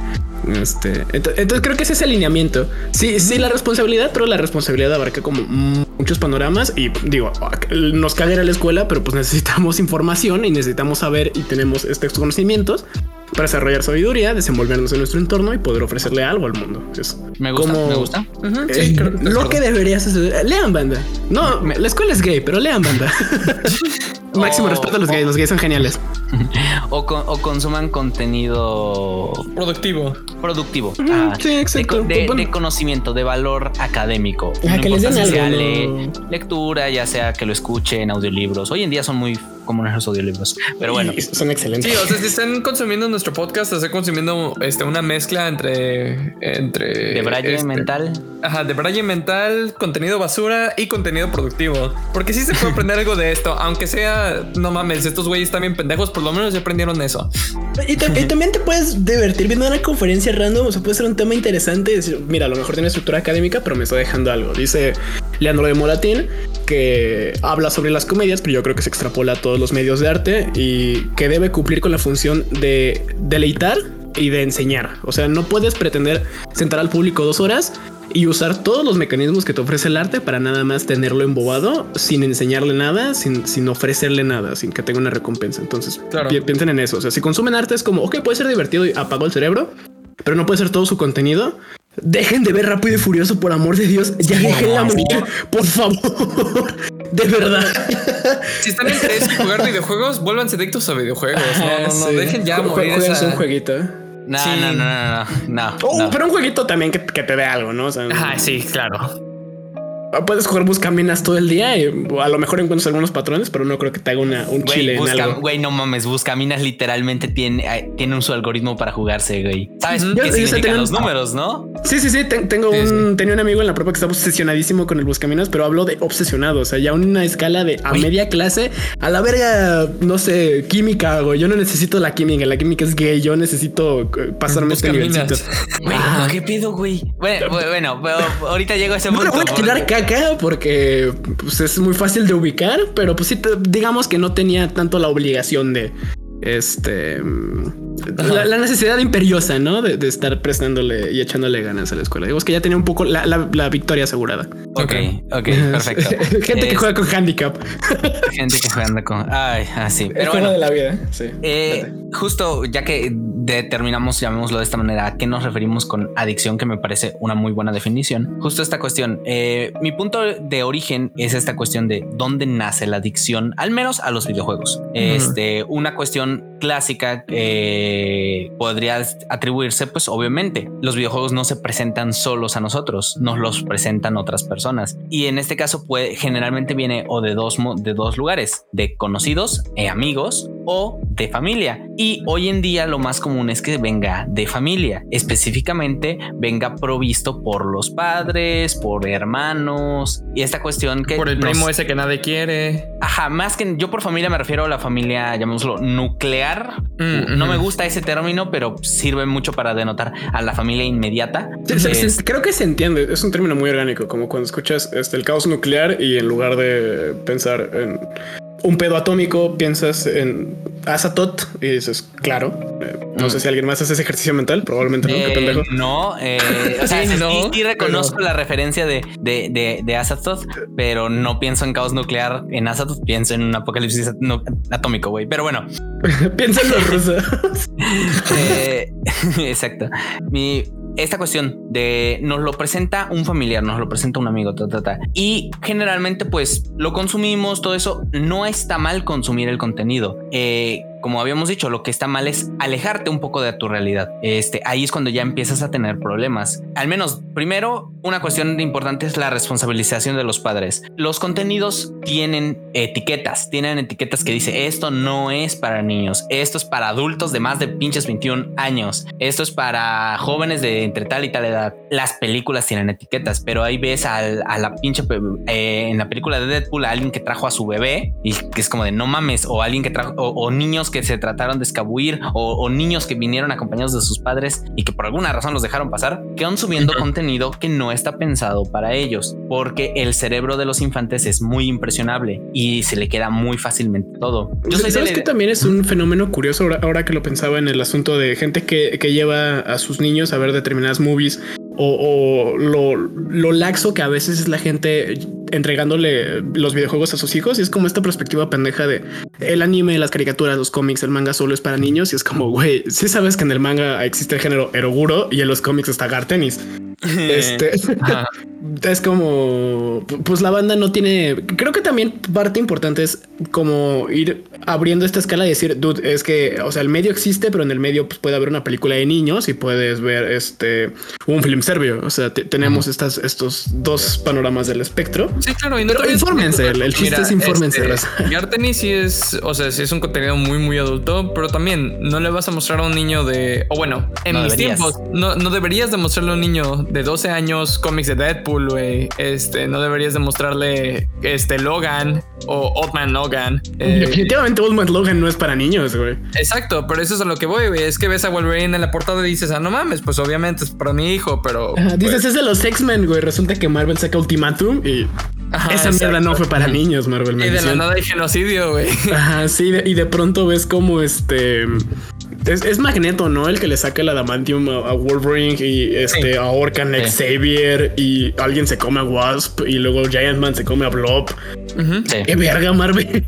Este, ento- entonces, creo que ese es el lineamiento. Sí, sí, la responsabilidad, pero la responsabilidad abarca como muchos panoramas y digo, nos caga ir a la escuela, pero pues necesitamos información y necesitamos saber y tenemos estos conocimientos para desarrollar sabiduría, desenvolvernos en nuestro entorno y poder ofrecerle algo al mundo. Es Me gusta, como- me gusta. Sí, creo lo acuerdo. que deberías hacer. Lean banda. No, la escuela es gay, pero lean banda. Máximo O- respeto a los gays. Los gays son geniales. O, con- o consuman contenido Productivo. productivo. Ajá. sí, exacto. De, de- Bueno. de conocimiento, de valor académico. Ajá, que les den importa si algo, sea ¿no? le- lectura, ya sea que lo escuchen, audiolibros. Hoy en día son muy como nuestros audiolibros. Pero bueno, son excelentes. Sí, o sea, si están consumiendo nuestro podcast, están consumiendo este, una mezcla entre. entre de braille este, mental. Ajá, de braille mental, contenido basura y contenido productivo. Porque sí se puede aprender algo de esto, aunque sea, no mames, estos güeyes están bien pendejos, por lo menos ya aprendieron eso. Y, tam- y también te puedes divertir viendo una conferencia random. O sea, puede ser un tema interesante. y decir, mira, a lo mejor tiene estructura académica, pero me está dejando algo. Dice Leandro de Moratín que habla sobre las comedias, pero yo creo que se extrapola a todos los medios de arte y que debe cumplir con la función de deleitar y de enseñar. O sea, no puedes pretender sentar al público dos horas y usar todos los mecanismos que te ofrece el arte para nada más tenerlo embobado sin enseñarle nada, sin, sin ofrecerle nada, sin que tenga una recompensa. Entonces, Claro. pi- piensen en eso. O sea, si consumen arte es como, ok, puede ser divertido y apago el cerebro, pero no puede ser todo su contenido. Dejen de ver rápido y furioso, por amor de Dios. Ya déjenla morir, por favor. De verdad. Si están en interés en jugar videojuegos, vuélvanse adictos a videojuegos. No, no, no, Sí. dejen ya Jue- morir jueguense esa... un jueguito. No, Sí. no, no, no, no, no, Oh, no. pero un jueguito también que, que te dé algo, ¿no? O sea, Ajá, sí, claro. Puedes jugar buscaminas todo el día y a lo mejor encuentras algunos patrones, pero no creo que te haga una, un chile Güey, en algo. güey, no mames, Buscaminas literalmente tiene, eh, tiene un su algoritmo para jugarse, güey. ¿Sabes Ujú. qué ya significan tienen- los números, no? Sí, sí, sí. ten- tengo Sí, un, tenía un amigo en la prepa que estaba obsesionadísimo con el buscaminas, pero hablo de obsesionado. O sea, ya una escala de a media clase a la verga, no sé, química, güey. Yo no necesito la química. La química es gay. Yo necesito eh, pasarme este Buscaminas. nivelcito. Güey. ¿qué pedo, güey? Bueno, bueno, pero ahorita llego a ese No punto. le voy a tirar porque- pues, es muy fácil de ubicar, pero pues sí, digamos que no tenía tanto la obligación de este la, la necesidad imperiosa, ¿no? De, de estar prestándole y echándole ganas a la escuela. Digamos que ya tenía un poco la, la- la victoria asegurada. Ok, ok, perfecto. Gente que Es juega con handicap. Gente que juega con. Ay, así. El Pero bueno. de la vida. Sí. Eh, justo ya que determinamos, llamémoslo de esta manera, a qué nos referimos con adicción, que me parece una muy buena definición. Justo esta cuestión. eh, mi punto de origen es esta cuestión de dónde nace la adicción, al menos a los videojuegos. Este, una cuestión clásica eh, podría atribuirse, pues obviamente, los videojuegos no se presentan solos a nosotros, nos los presentan otras personas. Y en este caso, generalmente viene o de dos, de dos lugares, de conocidos, eh, amigos o de familia. Y hoy en día lo más común es que venga de familia, específicamente venga provisto por los padres, por hermanos y esta cuestión que Por el nos- primo ese que nadie quiere. Ajá, más que yo por familia me refiero a la familia, llamémoslo nuclear. Mm, no me gusta ese término, pero sirve mucho para denotar a la familia inmediata. Sí, sí, sí, Es- creo que se entiende. Es un término muy orgánico, como cuando escuchas este, el caos nuclear y en lugar de pensar en un pedo atómico, piensas en Azatoth y dices, claro. Eh, no Mm. sé si alguien más hace ese ejercicio mental, probablemente no, qué Eh, pendejo. no, eh, o sea, Sí, sí, no, sí reconozco pero- la referencia de, de, de, de Azathoth, pero no pienso en caos nuclear en Azathoth, pienso en un apocalipsis no- atómico, güey. Pero bueno, Piensa en los rusos. Eh, exacto. Mi, esta cuestión de nos lo presenta un familiar, nos lo presenta un amigo, ta, ta, ta. y generalmente pues lo consumimos, todo eso. No está mal consumir el contenido. Eh, como habíamos dicho, lo que está mal es alejarte un poco de tu realidad. Este, ahí es cuando ya empiezas a tener problemas. Al menos, primero, una cuestión importante es la responsabilización de los padres. Los contenidos tienen etiquetas, tienen etiquetas que dice esto no es para niños, esto es para adultos de más de pinches 21 años, esto es para jóvenes de entre tal y tal edad. Las películas tienen etiquetas, pero ahí ves a la pinche eh, en la película de Deadpool a alguien que trajo a su bebé y que es como de no mames, o alguien que trajo, o niños que se trataron de escabuir, o, o niños que vinieron acompañados de sus padres y que por alguna razón los dejaron pasar, quedan subiendo contenido que no está pensado para ellos, porque el cerebro de los infantes es muy impresionable y se le queda muy fácilmente todo. Yo soy de ¿Sabes la que también es un fenómeno curioso ahora, ahora que lo pensaba en el asunto de gente que, que lleva a sus niños a ver determinadas movies o, o lo, lo laxo que a veces es la gente entregándole los videojuegos a sus hijos y es como esta perspectiva pendeja de el anime, las caricaturas, los cómics, el manga solo es para niños y es como, güey, sí sabes que en el manga existe el género eroguro y en los cómics está Gartenis. Este, es como, pues la banda no tiene, creo que también parte importante es como ir abriendo esta escala y decir, dude, es que, o sea, el medio existe, pero en el medio pues, puede haber una película de niños y puedes ver este un film serbio. O sea, tenemos estas, estos dos panoramas del espectro. Sí, claro. Y no pero infórmense, el, chiste es infórmense. Este, sí es, o sea, sí es un contenido muy, muy adulto, pero también no le vas a mostrar a un niño de, o bueno, en mis tiempos, no, no deberías demostrarle a un niño de 12 años cómics de Deadpool, güey. Este, no deberías demostrarle este Logan o Old Man Logan. Eh, Definitivamente Old Man Logan no es para niños, güey. Exacto, pero eso es a lo que voy, güey. Es que ves a Wolverine en la portada y dices, ah, no mames, pues obviamente es para mi hijo, pero. dices, pues es de los X-Men, güey. Resulta que Marvel saca Ultimatum y. Esa mierda no fue para niños, Marvel. Y de la nada hay genocidio, güey. Ajá, sí, y de pronto ves como este es, Magneto, ¿no? El que le saca el adamantium a, Wolverine y este ahorcan a Xavier y alguien se come a Wasp y luego Giant Man se come a Blob. Qué verga, Marvel.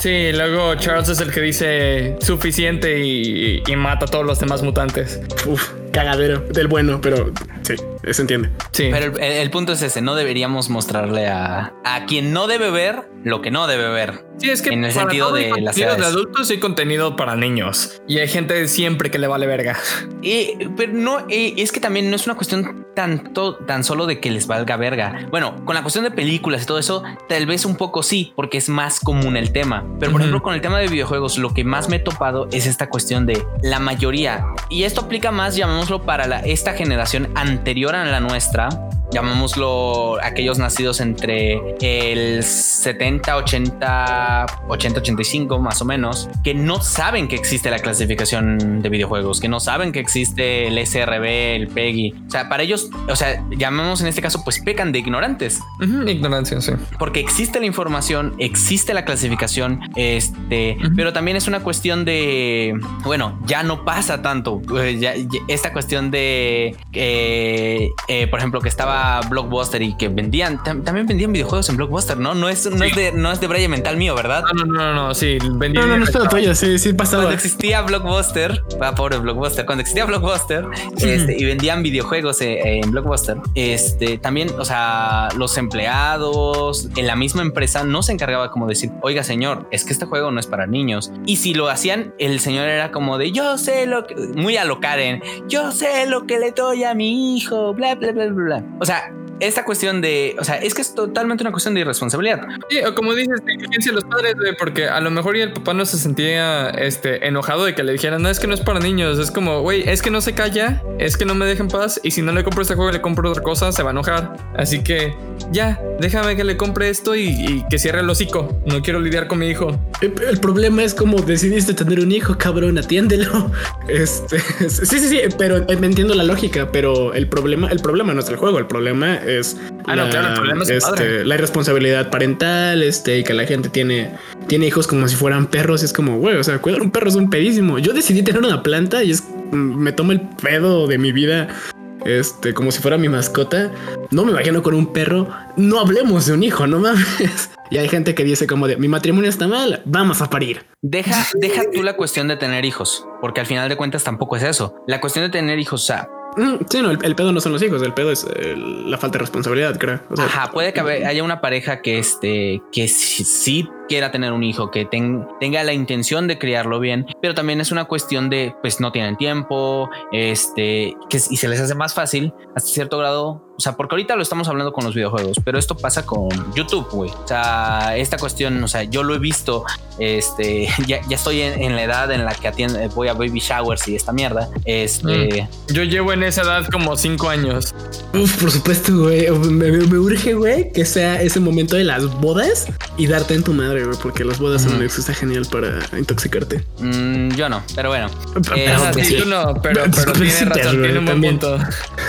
Sí, luego Charles es el que dice suficiente y, y mata a todos los demás mutantes. Uf cagadero del bueno, pero sí, se entiende. Sí. Pero el, punto es ese, no deberíamos mostrarle a, a quien no debe ver lo que no debe ver. Sí, es que en el sentido de las de adultos y contenido para niños. Y hay gente siempre que le vale verga. Y, pero no, es que también no es una cuestión tanto, tan solo de que les valga verga. Bueno, con la cuestión de películas y todo eso, tal vez un poco sí, porque es más común el tema. Pero por ejemplo, con el tema de videojuegos, lo que más me he topado es esta cuestión de la mayoría. Y esto aplica más, llamamos para la, esta generación anterior a la nuestra, llamémoslo aquellos nacidos entre el 70, 80, 80, 85 más o menos, que no saben que existe la clasificación de videojuegos, que no saben que existe el SRB, el PEGI. O sea, para ellos, o sea, llamemos en este caso, pues pecan de ignorantes. ignorancia, sí. Porque existe la información, existe la clasificación, este, pero también es una cuestión de, bueno, ya no pasa tanto. Eh, esta cuestión de, eh, eh, por ejemplo, que estaba Blockbuster y que vendían, también vendían videojuegos en Blockbuster, ¿no? No es, no es de, no es de Braille mental mío, ¿verdad? No, no, no, no, sí, vendían. No, no, no tuyo, sí, sí pasaba. Cuando existía Blockbuster, va ah, pobre Blockbuster, cuando existía Blockbuster este, y vendían videojuegos eh, en, Blockbuster, este, también, o sea, los empleados en la misma empresa no se encargaba como decir, oiga señor, es que este juego no es para niños. Y si lo hacían, el señor era como de, yo sé lo que, muy a lo Karen, yo sé lo que le doy a mi hijo, bla, bla, bla, bla. bla. O sea, esta cuestión de, o sea, es que es totalmente una cuestión de irresponsabilidad. Sí, o como dices, de los padres, porque a lo mejor y el papá no se sentía este, enojado de que le dijeran, no, es que no es para niños, es como, güey, es que no se calla, es que no me deja en paz, y si no le compro este juego y le compro otra cosa, se va a enojar. Así que, ya, déjame que le compre esto y, que cierre el hocico. No quiero lidiar con mi hijo. El, problema es como decidiste tener un hijo, cabrón, atiéndelo. Este, sí, sí, sí, pero eh, me entiendo la lógica, pero el problema, el problema no es el juego, el problema es, ah, la, este, la irresponsabilidad parental, este, y que la gente tiene, tiene hijos como si fueran perros. Es como, güey, o sea, cuidar un perro es un pedísimo. Yo decidí tener una planta y es, me tomo el pedo de mi vida este, como si fuera mi mascota. No me imagino con un perro. No hablemos de un hijo, no mames. Y hay gente que dice como de mi matrimonio está mal, vamos a parir. Deja, deja tú la cuestión de tener hijos, porque al final de cuentas tampoco es eso. La cuestión de tener hijos, o sea, Mm, sí, no, el, pedo no son los hijos, el pedo es la falta de responsabilidad, creo. Ajá, puede que haya una pareja que este, que sí, quiera tener un hijo, que tenga la intención de criarlo bien, pero también es una cuestión de, pues no tienen tiempo, este, que, y se les hace más fácil hasta cierto grado o sea, porque ahorita lo estamos hablando con los videojuegos, pero esto pasa con YouTube, güey. O sea, esta cuestión, o sea, yo lo he visto, este, ya, ya estoy en, la edad en la que atiende, voy a baby showers y esta mierda. Este, mm. yo llevo en esa edad como cinco años. Uf, por supuesto, güey. Me, urge, güey, que sea ese momento de las bodas y darte en tu madre, güey, porque las bodas son una excusa genial para intoxicarte. Mm, yo no, pero bueno. Pero, sí, tú no, pero, pero tiene razón, tiene un buen punto.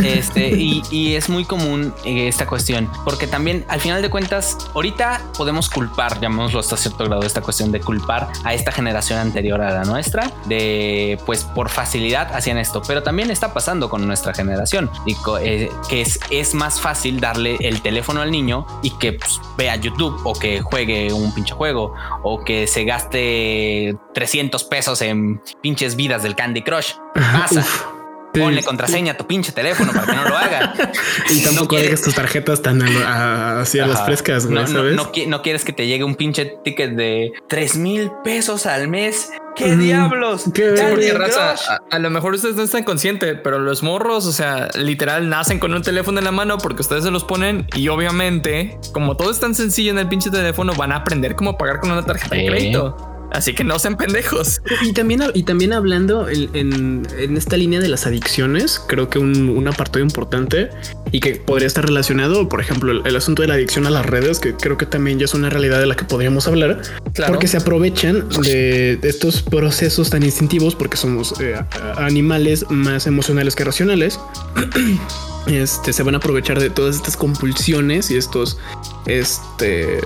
Este, y, y es muy muy común eh, esta cuestión, porque también al final de cuentas, ahorita podemos culpar, llamémoslo hasta cierto grado, esta cuestión de culpar a esta generación anterior a la nuestra, de pues por facilidad hacían esto, pero también está pasando con nuestra generación y eh, que es, es más fácil darle el teléfono al niño y que pues, vea YouTube o que juegue un pinche juego o que se gaste 300 pesos en pinches vidas del Candy Crush. Pasa. Ponle contraseña a tu pinche teléfono para que no lo haga. y tampoco dejes tus tarjetas tan así a las frescas, güey, no, ¿sabes? No, quieres que te llegue un pinche ticket de tres mil pesos al mes. ¿Qué diablos? ¿Qué raza, a, lo mejor ustedes no están conscientes, pero los morros, o sea, literal, nacen con un teléfono en la mano porque ustedes se los ponen y obviamente, como todo es tan sencillo en el pinche teléfono, van a aprender cómo pagar con una tarjeta de crédito. Así que no sean pendejos. Y también, y también hablando en, esta línea de las adicciones, creo que un, apartado importante y que podría estar relacionado, por ejemplo, el, asunto de la adicción a las redes, que creo que también ya es una realidad de la que podríamos hablar, porque se aprovechan de estos procesos tan instintivos, porque somos eh, animales más emocionales que racionales. Este, se van a aprovechar de todas estas compulsiones y estos, este,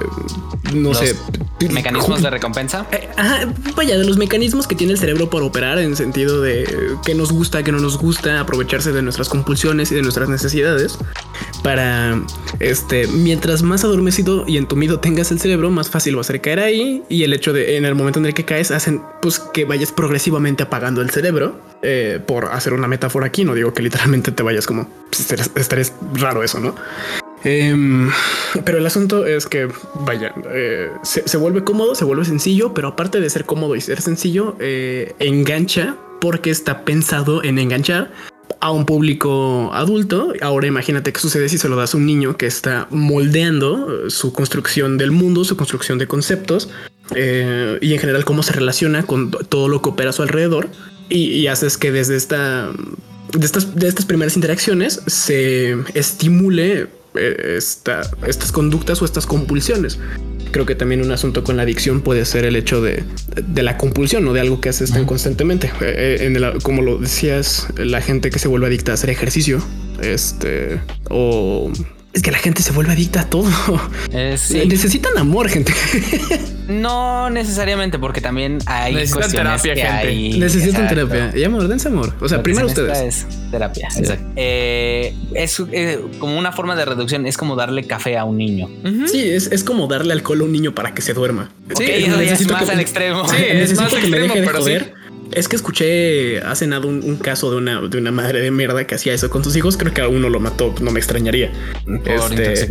no sé, mecanismos de recompensa. Eh, vaya, de los mecanismos que tiene el cerebro para operar en sentido de que nos gusta, que no nos gusta, aprovecharse de nuestras compulsiones y de nuestras necesidades para, este, mientras más adormecido y entumido tengas el cerebro, más fácil va a ser caer ahí y el hecho de en el momento en el que caes hacen pues que vayas progresivamente apagando el cerebro eh, por hacer una metáfora aquí. No digo que literalmente te vayas como pues, raro eso, ¿no? Em, pero el asunto es que, vaya, eh, se, vuelve cómodo, se vuelve sencillo, pero aparte de ser cómodo y ser sencillo, eh, engancha porque está pensado en enganchar a un público adulto. Ahora imagínate qué sucede si se lo das a un niño que está moldeando su construcción del mundo, su construcción de conceptos y en general cómo se relaciona con todo lo que opera a su alrededor y, haces que desde esta de estas, de estas primeras interacciones se estimule eh, esta, estas conductas o estas compulsiones. Creo que también un asunto con la adicción puede ser el hecho de, de la compulsión o de algo que haces tan constantemente. Eh, eh, en el, como lo decías, la gente que se vuelve adicta a hacer ejercicio, este, o es que la gente se vuelve adicta a todo. Necesitan amor, gente. No necesariamente, porque también hay Necesitan terapia, gente. Necesitan terapia. Y amor, dense amor. O sea, primero ustedes. Es terapia. Exacto. Eh, es eh, como una forma de reducción. Es como darle café a un niño. Sí, es, como darle alcohol a un niño para que se duerma. Sí, es más al extremo. Sí, es más que me deje de joder. Es que escuché hace nada un, caso de una, de una madre de mierda que hacía eso con sus hijos. Creo que a uno lo mató, no me extrañaría. Este,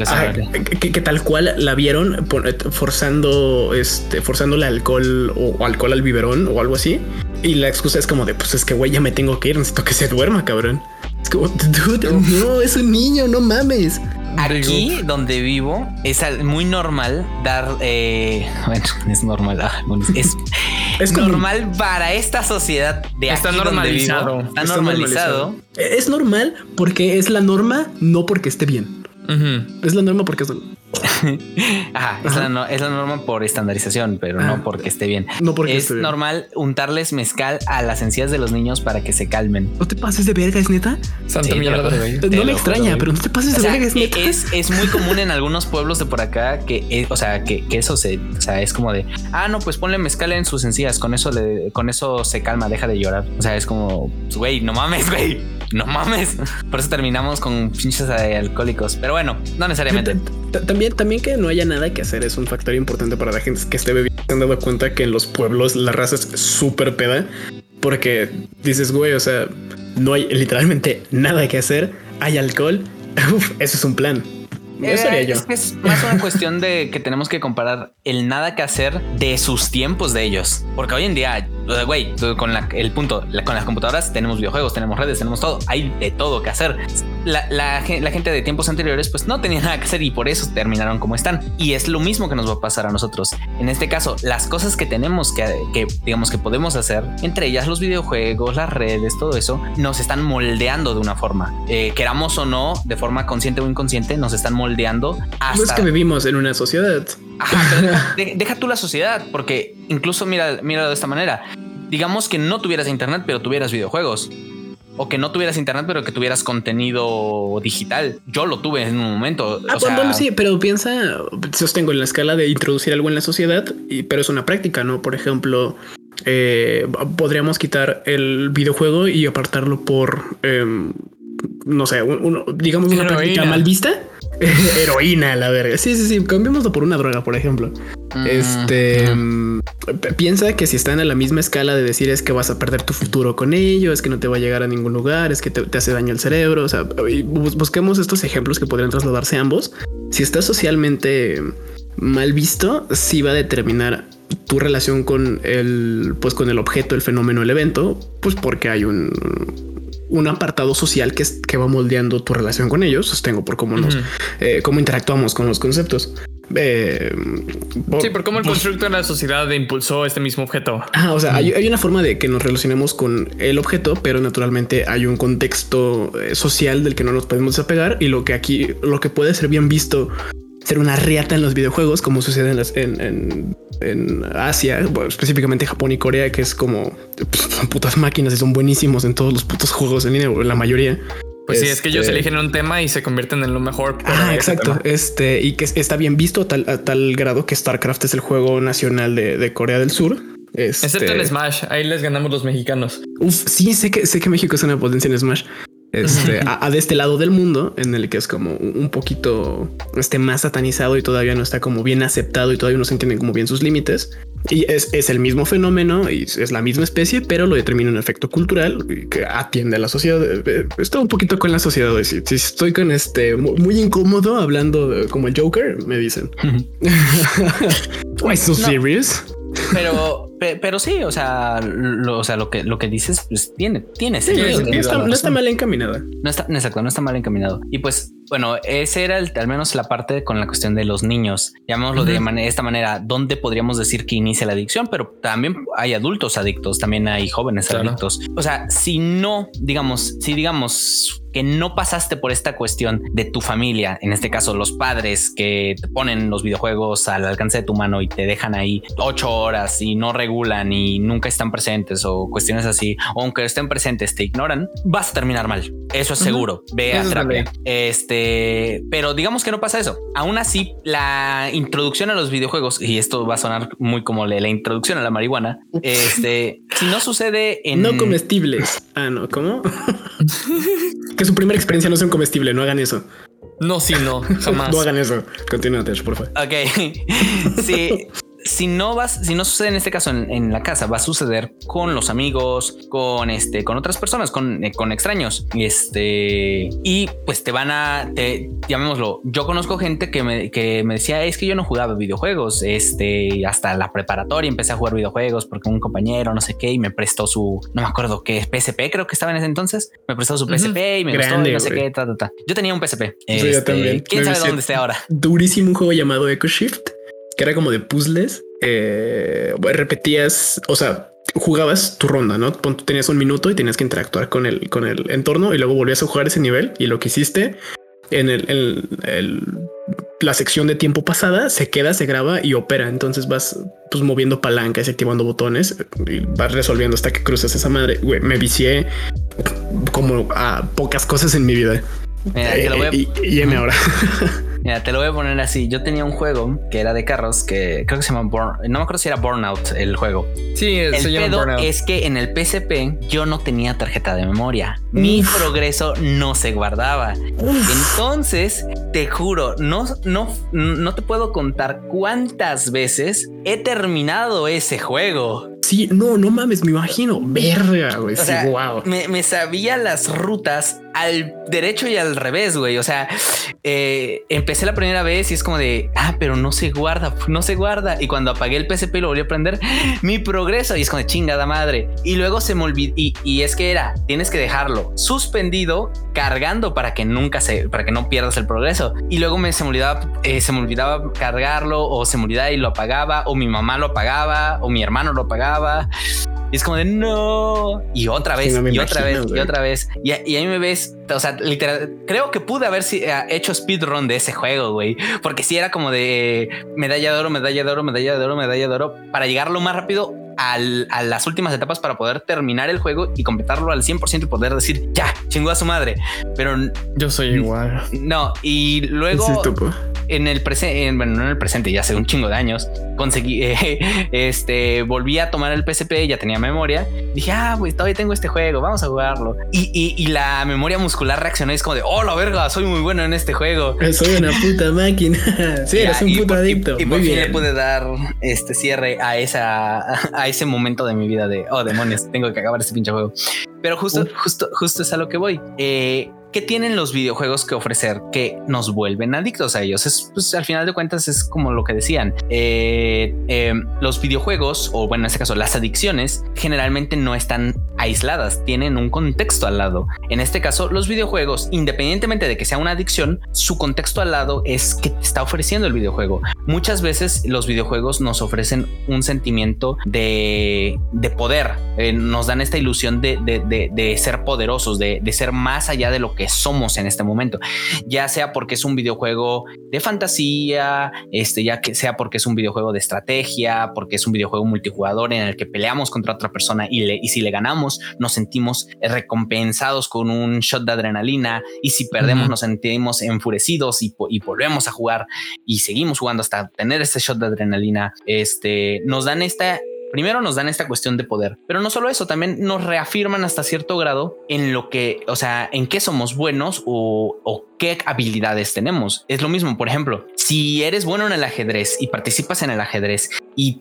que, tal cual la vieron forzando, este, forzando alcohol o, alcohol al biberón o algo así. Y la excusa es como de, pues es que güey, ya me tengo que ir, necesito que se duerma, cabrón. Es como, no, es un niño, no mames. Aquí donde vivo es muy normal dar, eh, bueno, es normal, ah, es, es normal para esta sociedad de está normalizado. está, normalizado. Es normal porque es la norma, no porque esté bien. Es la norma porque es, Ajá, es, La, norma por estandarización, pero no ah, porque esté bien. No porque es normal untarles mezcal a las encías de los niños para que se calmen. No te pases de verga, es neta. Santa mierda. no me extraña, pero no te pases de verga, es neta. Es, muy común en algunos pueblos de por acá que, eh, o sea, que, eso se, o sea, es como de, ah, no, pues ponle mezcal en sus encías, con eso le, con eso se calma, deja de llorar. O sea, es como, güey, no mames, güey, no mames. Por eso terminamos con pinches alcohólicos. Pero bueno, no necesariamente. También, también que no haya nada que hacer es un factor importante para la gente que esté bebiendo. Se han dado cuenta que en los pueblos la raza es súper peda porque dices, güey, o sea, no hay literalmente nada que hacer. Hay alcohol. Uf, eso es un plan. Eh, es, más una cuestión de que tenemos que comparar el nada que hacer de sus tiempos de ellos. Porque hoy en día, güey, con el punto, con las computadoras tenemos videojuegos, tenemos redes, tenemos todo. Hay de todo que hacer. La, gente de tiempos anteriores, pues no tenía nada que hacer y por eso terminaron como están. Y es lo mismo que nos va a pasar a nosotros. En este caso, las cosas que tenemos que, digamos que podemos hacer, entre ellas los videojuegos, las redes, todo eso, nos están moldeando de una forma. Eh, queramos o no, de forma consciente o inconsciente, nos están moldeando hasta... No es que vivimos en una sociedad. deja tú la sociedad, porque incluso mira, mira de esta manera. Digamos que no tuvieras internet, pero tuvieras videojuegos. O que no tuvieras internet, pero que tuvieras contenido digital. Yo lo tuve en un momento. Ah, bueno, sí, pero piensa, sostengo en la escala de introducir algo en la sociedad, y, pero es una práctica, ¿no? Por ejemplo, eh, podríamos quitar el videojuego y apartarlo por, em, no sé, digamos una práctica mal vista heroína, la verga. Sí, sí, sí. Cambiémoslo por una droga, por ejemplo. Mm, Este mm, piensa que si están a la misma escala de decir es que vas a perder tu futuro con ello, es que no te va a llegar a ningún lugar, es que te, te hace daño el cerebro. O sea, busquemos estos ejemplos que podrían trasladarse a ambos. Si está socialmente mal visto, sí va a determinar tu relación con el, pues con el objeto, el fenómeno, el evento, pues porque hay un, un apartado social que, es, que va moldeando tu relación con ellos. Sostengo por cómo nos, eh, cómo interactuamos con los conceptos. Eh, por- Sí, por cómo el constructo de la sociedad impulsó este mismo objeto. Ah, o sea, hay, hay una forma de que nos relacionemos con el objeto, pero naturalmente hay un contexto eh, social del que no nos podemos desapegar y lo que aquí, lo que puede ser bien visto ser una riata en los videojuegos, como sucede en, las- en, en- en Asia, bueno, específicamente Japón y Corea, que es como pues, son putas máquinas y son buenísimos en todos los putos juegos en línea, la mayoría. Pues sí, es que ellos Este, eligen un tema y se convierten en lo mejor. Ah, exacto. tema. Este y que es- está bien visto a tal, a tal grado que StarCraft es el juego nacional de, de Corea del Sur. Este, Excepto en Smash, ahí les ganamos los mexicanos. Uf, sí, sé que, sé que México es una potencia en Smash. Este, a, a de este lado del mundo, en el que es como un poquito este, más satanizado y todavía no está como bien aceptado y todavía no se entienden como bien sus límites. Y es, es el mismo fenómeno y es la misma especie, pero lo determina un efecto cultural que atiende a la sociedad. Eh, eh, Está un poquito con la sociedad. Si, si estoy con este mu- muy incómodo hablando de- como el Joker, me dicen. Why so serious? Pero, pe- pero sí, o sea, lo, o sea, lo que lo que dices, pues tiene, tiene Sí, no, sentido. no está, no mal encaminada. No está, exacto, no está mal encaminado. Y pues, bueno, ese era el- al menos la parte con la cuestión de los niños. Llamémoslo de esta manera, donde podríamos decir que inicia la adicción, pero también hay adultos adictos, también hay jóvenes Claro. adictos. O sea, si no, digamos, si digamos que no pasaste por esta cuestión de tu familia, en este caso los padres que te ponen los videojuegos al alcance de tu mano y te dejan ahí ocho horas y no regulan y nunca están presentes o cuestiones así, o aunque estén presentes te ignoran, vas a terminar mal. Eso es seguro. Ve a Eso es la terapia. Este, pero digamos que no pasa eso. Aún así, la introducción a los videojuegos, y esto va a sonar muy como la, la introducción a la marihuana, este, si no sucede en No comestibles. Ah, no, ¿cómo? que su primera experiencia no sea un comestible, no hagan eso. No, sí, no, jamás. No hagan eso. Continúa, por favor. Ok. si, si no vas, si no sucede en este caso en, en la casa, va a suceder con los amigos, con este, con otras personas, con, eh, con extraños. Este, y pues te van a, te, llamémoslo. Yo conozco gente que me, que me decía, es que yo no jugaba videojuegos. Este, hasta la preparatoria empecé a jugar videojuegos porque un compañero, no sé qué, y me prestó su, no me acuerdo qué, PSP, creo que estaba en ese entonces. Me prestó su PSP y me gustó Grande, y no sé qué, ta, ta, ta. Yo tenía un PSP. yo Este, también. ¿Quién Me sabe dónde esté ahora? Durísimo un juego llamado Echo Shift, que era como de puzzles. Eh, repetías, o sea, jugabas tu ronda, ¿no? Tenías un minuto y tenías que interactuar con el, con el entorno y luego volvías a jugar ese nivel y lo que hiciste en el, el- el- la sección de tiempo pasada se queda, se graba y opera. Entonces vas pues moviendo palancas y activando botones y vas resolviendo hasta que cruzas esa madre. Güey, me vicié como a pocas cosas en mi vida. Mira, te lo voy a- Eh, y, y ahora. Mira, te lo voy a poner así. Yo tenía un juego que era de carros que creo que se llama Burn. No me acuerdo si era Burnout el juego. Sí, El se llama pedo burnout. es que en el PSP yo no tenía tarjeta de memoria. Mi Uf. progreso no se guardaba. Entonces, te juro, no, no, no te puedo contar cuántas veces he terminado ese juego. Sí, no, no mames, me imagino. Verga, güey. O Sí, sea, wow. me, me sabía las rutas al derecho y al revés, güey. O sea, eh, empecé la primera vez y es como de, ah, pero no se guarda, no se guarda. Y cuando apagué el PSP y lo volví a prender, mi progreso y es como de chingada madre. Y luego se me olvidó, y, y es que era, tienes que dejarlo suspendido, cargando para que nunca se, para que no pierdas el progreso. Y luego me, se me olvidaba, eh, se me olvidaba cargarlo o se me olvidaba y lo apagaba o mi mamá lo apagaba o mi hermano lo apagaba. Y es como de no. Y otra Sí, vez, no y otra vez, y otra vez. Y, y ahí me ves, o sea, literal, creo que pude haber eh, hecho speedrun de ese juego, güey. Porque si era como de medalla de oro, medalla de oro, medalla de oro, medalla de oro, para llegar lo más rápido al- a las últimas etapas para poder terminar el juego y completarlo al 100% y poder decir, ya, chingó a su madre. Pero Yo soy igual. no, y luego Sí, topo. En el presente, bueno, no en el presente, ya hace un chingo de años, conseguí, este, volví a tomar el PSP, ya tenía memoria. Dije, ah, pues todavía tengo este juego, vamos a jugarlo. Y, y, la memoria muscular reaccionó y es como de, oh, la verga, soy muy bueno en este juego. Soy una puta máquina. sí, eres un puto adicto. Y, por fin le pude dar este cierre a esa, a ese momento de mi vida de, oh, demonios, tengo que acabar este pinche juego. Pero justo, justo, justo es a lo que voy. Eh, ¿Qué tienen los videojuegos que ofrecer que nos vuelven adictos a ellos? Es, pues, al final de cuentas es como lo que decían. Eh, eh, los videojuegos, o bueno, en este caso las adicciones, generalmente no están aisladas, tienen un contexto al lado. En este caso, los videojuegos, independientemente de que sea una adicción, su contexto al lado es que te está ofreciendo el videojuego. Muchas veces los videojuegos nos ofrecen un sentimiento de, poder, eh, nos dan esta ilusión de, de ser poderosos, de, ser más allá de lo que somos en este momento, ya sea porque es un videojuego de fantasía, este, ya que sea porque es un videojuego de estrategia, porque es un videojuego multijugador en el que peleamos contra otra persona y, le, y si le ganamos nos sentimos recompensados con un shot de adrenalina. Y si perdemos nos sentimos enfurecidos y, y, volvemos a jugar y seguimos jugando hasta tener este shot de adrenalina. Este, nos dan esta primero nos dan esta cuestión de poder, pero no solo eso, también nos reafirman hasta cierto grado en lo que, o sea, en qué somos buenos o, o qué habilidades tenemos. Es lo mismo, por ejemplo, si eres bueno en el ajedrez y participas en el ajedrez y,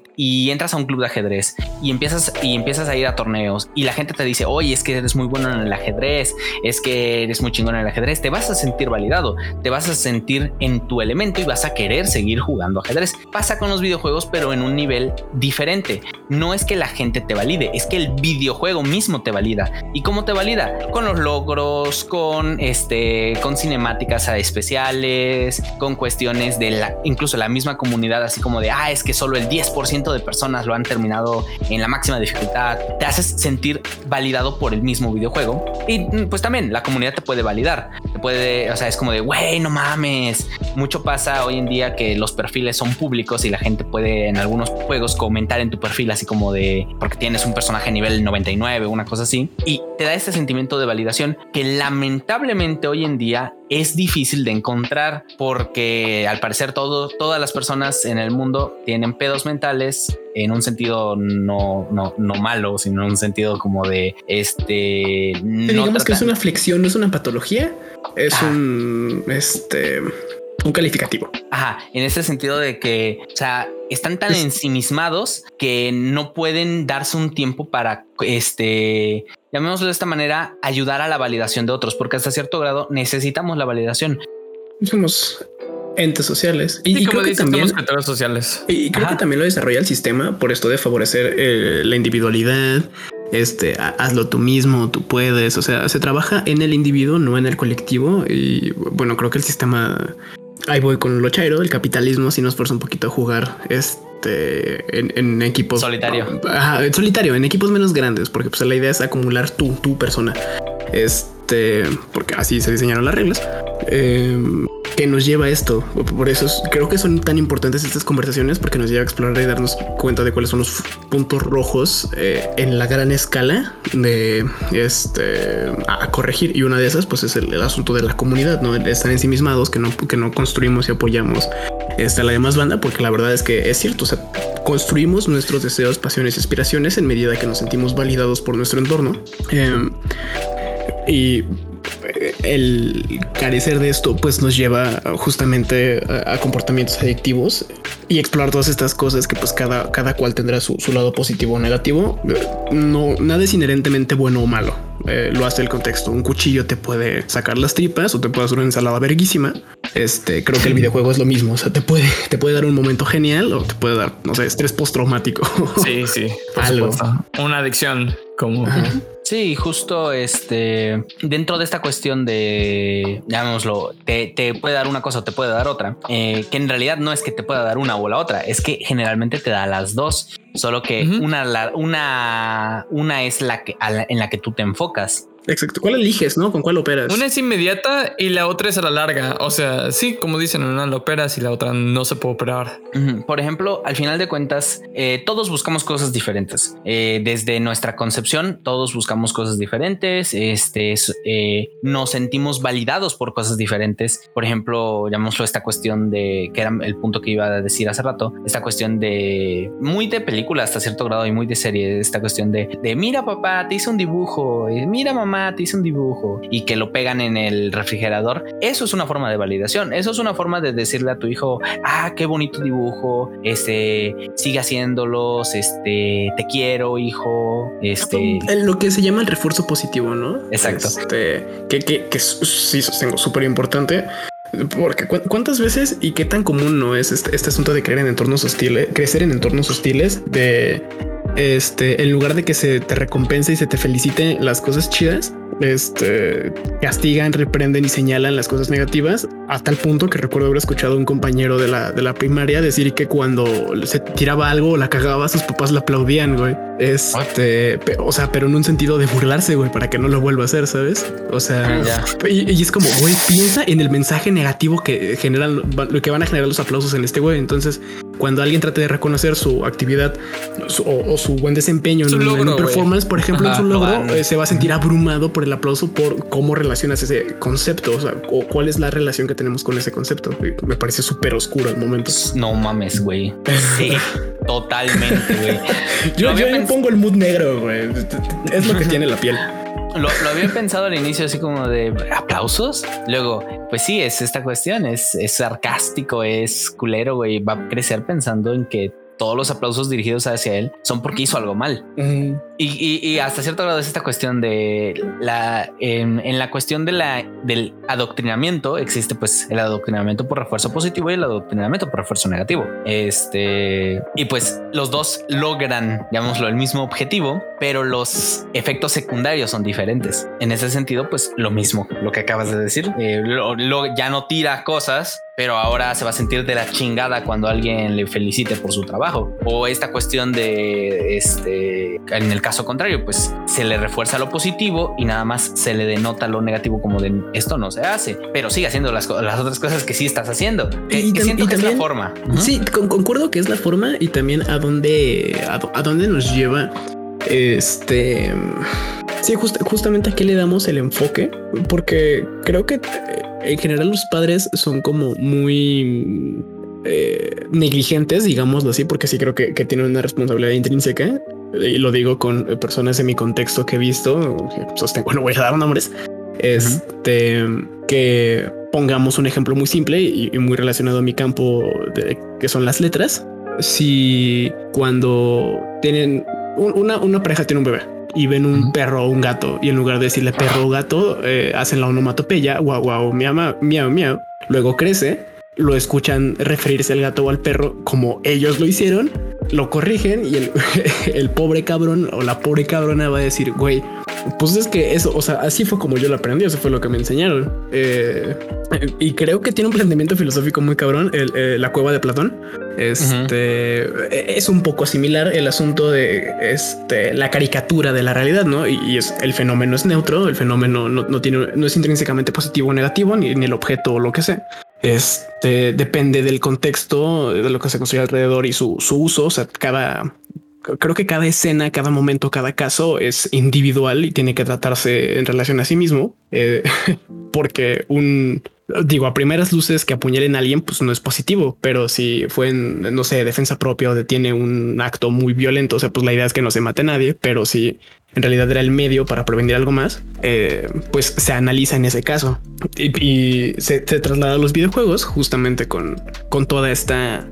entras a un club de ajedrez y empiezas y empiezas a ir a torneos y la gente te dice, oye, es que eres muy bueno en el ajedrez, es que eres muy chingón en el ajedrez, te vas a sentir validado, te vas a sentir en tu elemento y vas a querer seguir jugando ajedrez. Pasa con los videojuegos, pero en un nivel diferente. No es que la gente te valide, es que el videojuego mismo te valida. ¿Y cómo te valida? Con los logros, con este, con cinema especiales, con cuestiones de la, incluso la misma comunidad, así como de, ah, es que solo el 10% de personas lo han terminado en la máxima dificultad, te haces sentir validado por el mismo videojuego. Y mm, pues también la comunidad te puede validar, te puede, o sea, es como de, güey, no mames. Mucho pasa hoy en día que los perfiles son públicos y la gente puede en algunos juegos comentar en tu perfil así como de, porque tienes un personaje nivel 99, una cosa así, y te da este sentimiento de validación que lamentablemente hoy en día es difícil de encontrar porque al parecer todo, todas las personas en el mundo tienen pedos mentales en un sentido no, no, no malo, sino en un sentido como de este. digamos que es una aflicción, no es una patología, es un este un calificativo. Ajá, en ese sentido de que, o sea, están tan ensimismados que no pueden darse un tiempo para, este, llamémoslo de esta manera, ayudar a la validación de otros, porque hasta cierto grado necesitamos la validación. Somos entes sociales. Y, creo que también sociales. y creo que también lo desarrolla el sistema por esto de favorecer eh, la individualidad este hazlo tú mismo tú puedes. O sea se trabaja en el individuo no en el colectivo. Y bueno creo que el sistema ahí voy con lo chairo, el capitalismo si nos fuerza un poquito a jugar este en, equipos solitario. solitario, en equipos menos grandes, porque pues la idea es acumular tu, tu persona. Este, porque así se diseñaron las reglas. Em, que nos lleva a esto. Por eso creo que son tan importantes estas conversaciones porque nos lleva a explorar y darnos cuenta de cuáles son los puntos rojos eh, en la gran escala de este a corregir. Y una de esas, pues, es el, asunto de la comunidad, no estar ensimismados, que no, que no construimos y apoyamos esta, la demás banda, porque la verdad es que es cierto. O sea, construimos nuestros deseos, pasiones y aspiraciones en medida que nos sentimos validados por nuestro entorno. Em, y el carecer de esto pues nos lleva justamente a, comportamientos adictivos y explorar todas estas cosas que pues cada, cada cual tendrá su, lado positivo o negativo. No, nada es inherentemente bueno o malo. Eh, lo hace el contexto. Un cuchillo te puede sacar las tripas o te puede hacer una ensalada verguísima. Este creo que el videojuego es lo mismo. O sea, te puede, te puede dar un momento genial o te puede dar, no sé, estrés postraumático. Sí, sí, algo. Una adicción como. Sí, justo este dentro de esta cuestión de llamémoslo, te, puede dar una cosa o te puede dar otra, eh, que en realidad no es que te pueda dar una o la otra, es que generalmente te da las dos, solo que una, una, una es la que en la que tú te enfocas. Exacto. ¿Cuál eliges, no? ¿Con cuál operas? Una es inmediata y la otra es a la larga. O sea, sí, como dicen, una la operas y la otra no se puede operar. Por ejemplo, al final de cuentas, eh, todos buscamos cosas diferentes. Eh, desde nuestra concepción, todos buscamos cosas diferentes. Este eh, nos sentimos validados por cosas diferentes. Por ejemplo, llamémoslo esta cuestión de que era el punto que iba a decir hace rato. Esta cuestión de muy de película hasta cierto grado y muy de serie. Esta cuestión de, de mira, papá, te hice un dibujo. Mira, mamá, te hice un dibujo y que lo pegan en el refrigerador. Eso es una forma de validación. Eso es una forma de decirle a tu hijo, ah, qué bonito dibujo. Este sigue haciéndolos. Este te quiero, hijo. Este lo que se llama el refuerzo positivo, ¿no? Exacto. Este, que, que, que sí sostengo súper importante. Porque cuántas veces y qué tan común no es este, este asunto de creer en entornos hostiles, crecer en entornos hostiles, de este, en lugar de que se te recompense y se te felicite las cosas chidas, este, castigan, reprenden y señalan las cosas negativas, a tal punto que recuerdo haber escuchado a un compañero de la, de la primaria decir que cuando se tiraba algo o la cagaba, sus papás le aplaudían, güey. Este, o sea, pero en un sentido de burlarse, güey, para que no lo vuelva a hacer, ¿sabes? O sea, ah, y, es como, güey, piensa en el mensaje negativo que generan, lo que van a generar los aplausos en este güey. Entonces, cuando alguien trate de reconocer su actividad o, su buen desempeño en, un performance, por ejemplo, en su logro, eh, se va a sentir abrumado por el aplauso por cómo relacionas ese concepto, o sea, o cuál es la relación que tenemos con ese concepto. Me parece súper oscuro al momento. No mames, güey. Sí, totalmente, güey. yo, pongo el mood negro, güey. Es lo que tiene la piel. Lo, lo, había pensado al inicio así como de aplausos. Luego, pues sí, es esta cuestión, es, es sarcástico, es culero, güey. Va a crecer pensando en que todos los aplausos dirigidos hacia él son porque hizo algo mal. y, hasta cierto grado es esta cuestión de la en, la cuestión de la del adoctrinamiento existe pues el adoctrinamiento por refuerzo positivo y el adoctrinamiento por refuerzo negativo. Este y pues los dos logran, llamémoslo, el mismo objetivo, pero los efectos secundarios son diferentes. En ese sentido, pues lo mismo, lo que acabas de decir, eh, ya no tira cosas pero ahora se va a sentir de la chingada cuando alguien le felicite por su trabajo. O esta cuestión de, este, en el caso contrario, pues se le refuerza lo positivo y nada más se le denota lo negativo como de esto no se hace, pero sigue haciendo las, las otras cosas que sí estás haciendo. y, siento que es la forma. Sí, concuerdo que es la forma y también a dónde, a, dónde nos lleva este... Sí, justamente aquí le damos el enfoque, porque creo que en general los padres son como muy eh, negligentes, digámoslo así, porque sí creo que, tienen una responsabilidad intrínseca. Y lo digo con personas de mi contexto que he visto, sostengo, no voy a dar nombres, este, que pongamos un ejemplo muy simple y, muy relacionado a mi campo, de, que son las letras. Si cuando tienen una, una pareja tiene un bebé, y ven un perro o un gato y en lugar de decirle perro o gato, eh, hacen la onomatopeya, guau, guau, miau, miau, miau. Luego crece, lo escuchan referirse al gato o al perro como ellos lo hicieron, lo corrigen y el, el pobre cabrón o la pobre cabrona va a decir, güey, pues es que eso, o sea, así fue como yo lo aprendí, eso fue lo que me enseñaron. Eh, y creo que tiene un planteamiento filosófico muy cabrón, eh, la cueva de Platón. Este es un poco similar el asunto de este, la caricatura de la realidad, ¿no? Y, es el fenómeno es neutro, el fenómeno no, tiene, no es intrínsecamente positivo o negativo, ni, ni el objeto o lo que sea. Este depende del contexto de lo que se construye alrededor y su, su uso. O sea, cada creo que cada escena, cada momento, cada caso es individual y tiene que tratarse en relación a sí mismo, eh, porque un digo a primeras luces que apuñalen a alguien, pues no es positivo, pero si fue en no sé, defensa propia o detiene un acto muy violento, o sea, pues la idea es que no se mate a nadie, pero si en realidad era el medio para prevenir algo más, eh, pues se analiza en ese caso. Y, se, se, traslada a los videojuegos justamente con, con toda esta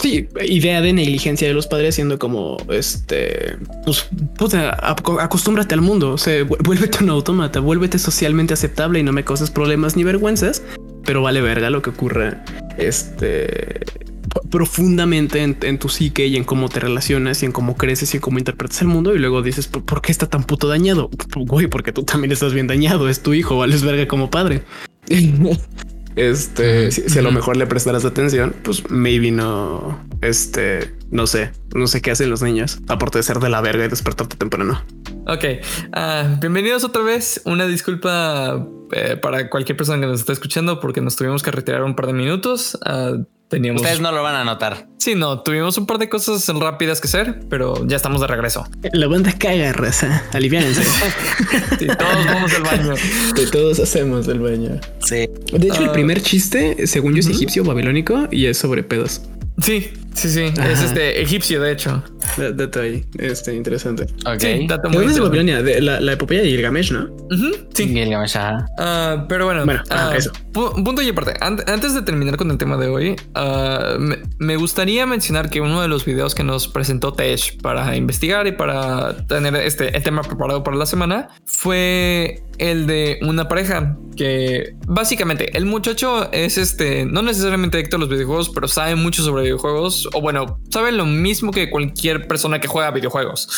Sí, idea de negligencia de los padres siendo como este, pues acostúmbrate al mundo, o sea, vuélvete un autómata, vuélvete socialmente aceptable y no me causes problemas ni vergüenzas, pero vale verga lo que ocurra este profundamente en, tu psique y en cómo te relacionas y en cómo creces y en cómo interpretas el mundo y luego dices ¿por, qué está tan puto dañado? Güey, porque tú también estás bien dañado, es tu hijo, vales verga como padre. Este, si, a lo mejor le prestaras atención, pues maybe no, este, no sé, no sé qué hacen los niños, aparte de ser de la verga y despertarte temprano. Ok, ah, bienvenidos otra vez. Una disculpa eh, para cualquier persona que nos está escuchando porque nos tuvimos que retirar un par de minutos. Ah, teníamos... Ustedes no lo van a notar. Sí, no, tuvimos un par de cosas rápidas que hacer, pero ya estamos de regreso. La banda caga, raza. Aliviánense. Sí, todos vamos al baño. que todos hacemos el baño. Sí. De hecho, el Ah. primer chiste, según yo, es egipcio babilónico y es sobre pedos. Sí, sí, sí. Es Ajá. este egipcio, de hecho. Da- Dato ahí, este, interesante. Ok. Sí, dato ¿De muy dónde es. Babilonia? De la, la epopeya de Gilgamesh, ¿no? Sí. Gilgamesh, ajá. Ah, pero bueno, Bueno, ah, eso. pu- punto y aparte. An- antes de terminar con el tema de hoy, ah, me, me gustaría mencionar que uno de los videos que nos presentó Tesh para investigar y para tener este el tema preparado para la semana fue el de una pareja que básicamente el muchacho es este, no necesariamente adicto a los videojuegos, pero sabe mucho sobre videojuegos o bueno, sabe lo mismo que cualquier persona que juega videojuegos.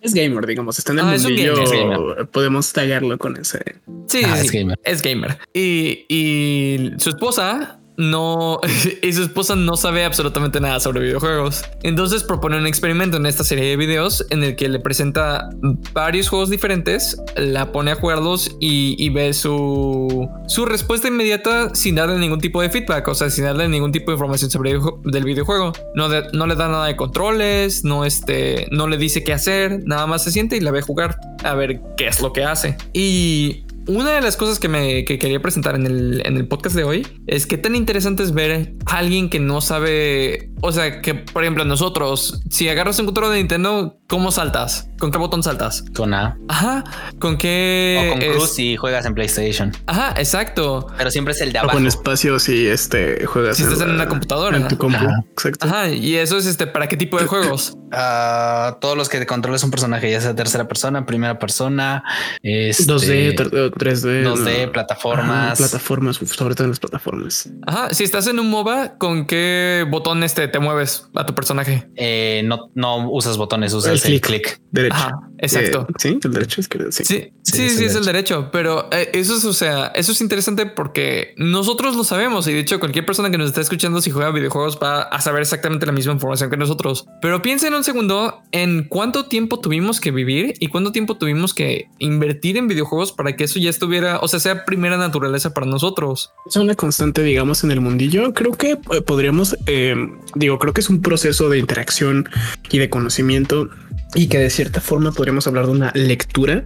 Es gamer, digamos. Está en el Ah, es un gamer. Podemos tagarlo con ese. Sí, Ah, sí, es gamer. Es gamer. Y, y su esposa no, y su esposa no sabe absolutamente nada sobre videojuegos. Entonces propone un experimento en esta serie de videos en el que le presenta varios juegos diferentes, la pone a jugarlos y, ve su, su respuesta inmediata sin darle ningún tipo de feedback, o sea, sin darle ningún tipo de información sobre del videojuego. No, no le da nada de controles, no, este, no le dice qué hacer, nada más se siente y la ve jugar a ver qué es lo que hace. Y una de las cosas que me que quería presentar en el, en el podcast de hoy es que tan interesante es ver a alguien que no sabe, o sea, que por ejemplo nosotros, si agarras un control de Nintendo, ¿cómo saltas? ¿Con qué botón saltas? Con A. Ajá, ¿con qué? o con es- Cruz si juegas en PlayStation. Ajá, exacto. Pero siempre es el de O abajo. con espacio si este juegas. Si estás en una computadora. En tu compu. Ajá. Exacto. Ajá, y eso es este, ¿para qué tipo de juegos? Ah, todos los que controles un personaje, ya sea tercera persona, primera persona, este, 2D, ter- eh, 3D. 2D, no. plataformas. Plataformas, sobre todo en las plataformas. Ajá, si estás en un MOBA, ¿con qué botón este te mueves a tu personaje? Eh, no, no usas botones, usas El clic. clic. Derecho. Ajá, exacto. Eh, sí, el derecho es que sí. Sí, sí, Sí, sí, es es el el derecho, pero eh, eso es, o sea, eso es interesante porque nosotros lo sabemos y de hecho cualquier persona que nos está escuchando si juega videojuegos va a saber exactamente la misma información que nosotros. Pero piensen un segundo en cuánto tiempo tuvimos que vivir y cuánto tiempo tuvimos que invertir en videojuegos para que eso ya estuviera, o sea, sea primera naturaleza para nosotros. Es una constante, digamos, en el mundillo. Creo que eh, podríamos, eh, digo, creo que es un proceso de interacción y de conocimiento y que de cierta forma podríamos hablar de una lectura.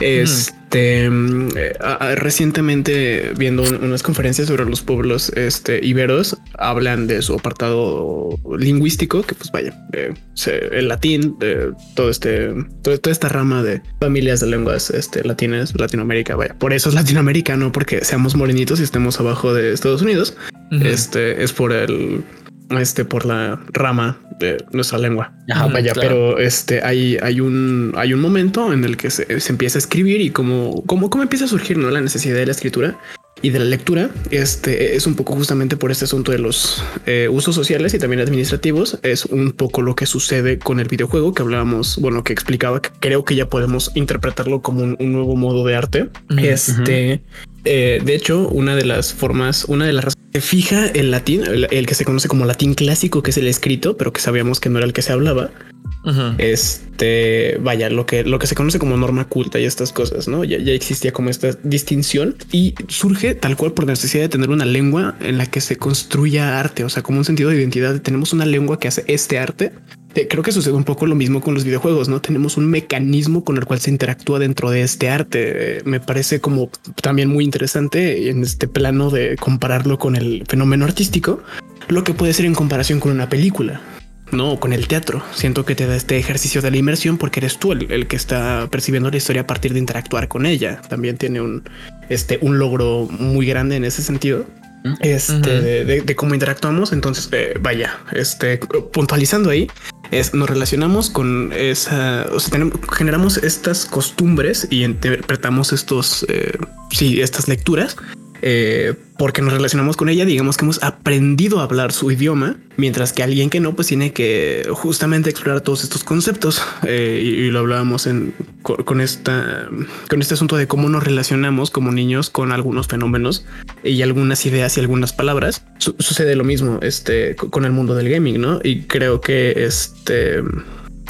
Mm, eh, a- a- recientemente viendo un- unas conferencias sobre los pueblos este, iberos, hablan de su apartado lingüístico, que pues vaya, eh, el latín, eh, todo este, todo- toda esta rama de familias de lenguas este, latinas, Latinoamérica, vaya, por eso es Latinoamérica, no porque seamos morenitos y estemos abajo de Estados Unidos, este es por el este por la rama de nuestra lengua. Ajá, Vaya, claro. pero este hay, hay un hay un momento en el que se, se empieza a escribir y como, como, cómo empieza a surgir ¿no? la necesidad de la escritura y de la lectura. Este es un poco justamente por este asunto de los eh, usos sociales y también administrativos. Es un poco lo que sucede con el videojuego que hablábamos, bueno, que explicaba que creo que ya podemos interpretarlo como un, un nuevo modo de arte. Ujú, Este, eh, de hecho, una de las formas, una de las razones que fija el latín, el, el que se conoce como latín clásico, que es el escrito, pero que sabíamos que no era el que se hablaba. Este, vaya, lo que, lo que se conoce como norma culta y estas cosas, ¿no? Ya, ya existía como esta distinción y surge tal cual por necesidad de tener una lengua en la que se construya arte, o sea, como un sentido de identidad. Tenemos una lengua que hace este arte. Eh, Creo que sucede un poco lo mismo con los videojuegos, ¿no? Tenemos un mecanismo con el cual se interactúa dentro de este arte. Eh, Me parece como también muy interesante en este plano de compararlo con el fenómeno artístico, lo que puede ser en comparación con una película. No, con el teatro. Siento que te da este ejercicio de la inmersión porque eres tú el, el que está percibiendo la historia a partir de interactuar con ella. También tiene un, este, un logro muy grande en ese sentido. Este de- de cómo interactuamos. Entonces, eh, vaya, este puntualizando ahí, es nos relacionamos con esa, o sea, tenemos, generamos estas costumbres y interpretamos estos, eh, sí, estas lecturas eh, porque nos relacionamos con ella, digamos que hemos aprendido a hablar su idioma, mientras que alguien que no, pues tiene que justamente explorar todos estos conceptos. Eh, y, lo hablábamos en, con, con esta, con este asunto de cómo nos relacionamos como niños con algunos fenómenos y algunas ideas y algunas palabras. Su- sucede lo mismo este, co- con el mundo del gaming, ¿no? Y creo que este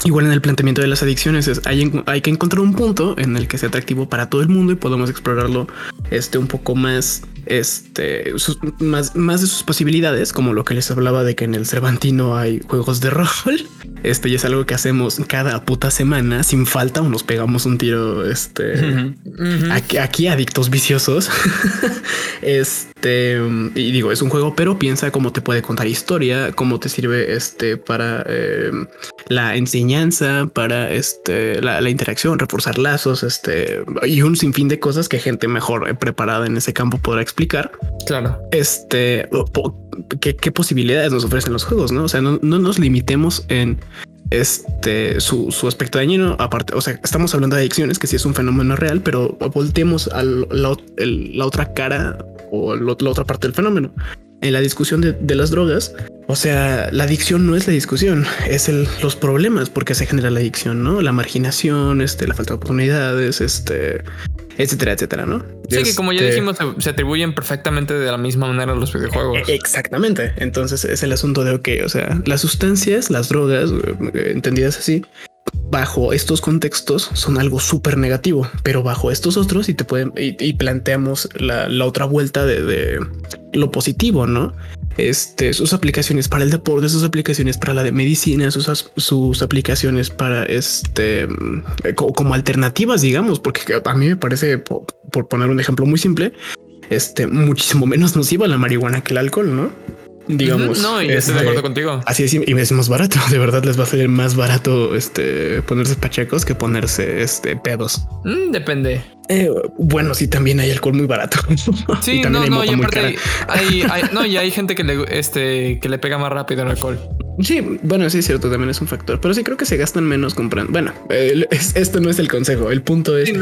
igual en el planteamiento de las adicciones es hay, hay, que encontrar un punto en el que sea atractivo para todo el mundo y podemos explorarlo este un poco más este más, más de sus posibilidades como lo que les hablaba de que en el Cervantino hay juegos de rol. Este ya es algo que hacemos cada puta semana. Sin falta o nos pegamos un tiro este Aquí, aquí, adictos viciosos. Este y digo es un juego pero piensa cómo te puede contar historia cómo te sirve este para eh, la enseñanza, para este, la, interacción, reforzar lazos, este, y un sinfín de cosas que gente mejor eh, preparada en ese campo podrá explicar. Claro. Este, ¿qué, posibilidades nos ofrecen los juegos, no? O sea, no, nos limitemos en este su, aspecto dañino. Aparte, o sea, estamos hablando de adicciones, que sí es un fenómeno real, pero volteemos a la, la otra cara o la otra parte del fenómeno en la discusión de, las drogas. O sea, la adicción no es la discusión, es el, los problemas porque se genera la adicción, ¿no? La marginación, este, la falta de oportunidades, este, etcétera, etcétera, ¿no? Sí, que como ya este dijimos, se, atribuyen perfectamente de la misma manera a los videojuegos. E, exactamente. Entonces es el asunto de, ok, o sea, las sustancias, las drogas, eh, entendidas así, bajo estos contextos son algo súper negativo, pero bajo estos otros y te pueden y, planteamos la, otra vuelta de, lo positivo, ¿no? Este, sus aplicaciones para el deporte, sus aplicaciones para la de medicina, sus, sus aplicaciones para este como alternativas, digamos, porque a mí me parece, por, por poner un ejemplo muy simple, este muchísimo menos nociva la marihuana que el alcohol, ¿no? digamos. No, y estoy de acuerdo contigo. Así es, y es más barato. De verdad les va a salir más barato este ponerse pachecos que ponerse este pedos. Mm, depende. Eh, bueno, sí, también hay alcohol muy barato. Sí, no, no, y aparte hay, no, y hay gente que le, este, que le pega más rápido el alcohol. Sí, bueno, sí es cierto, también es un factor, pero sí creo que se gastan menos comprando. Bueno, esto no es el consejo. El punto es, eh,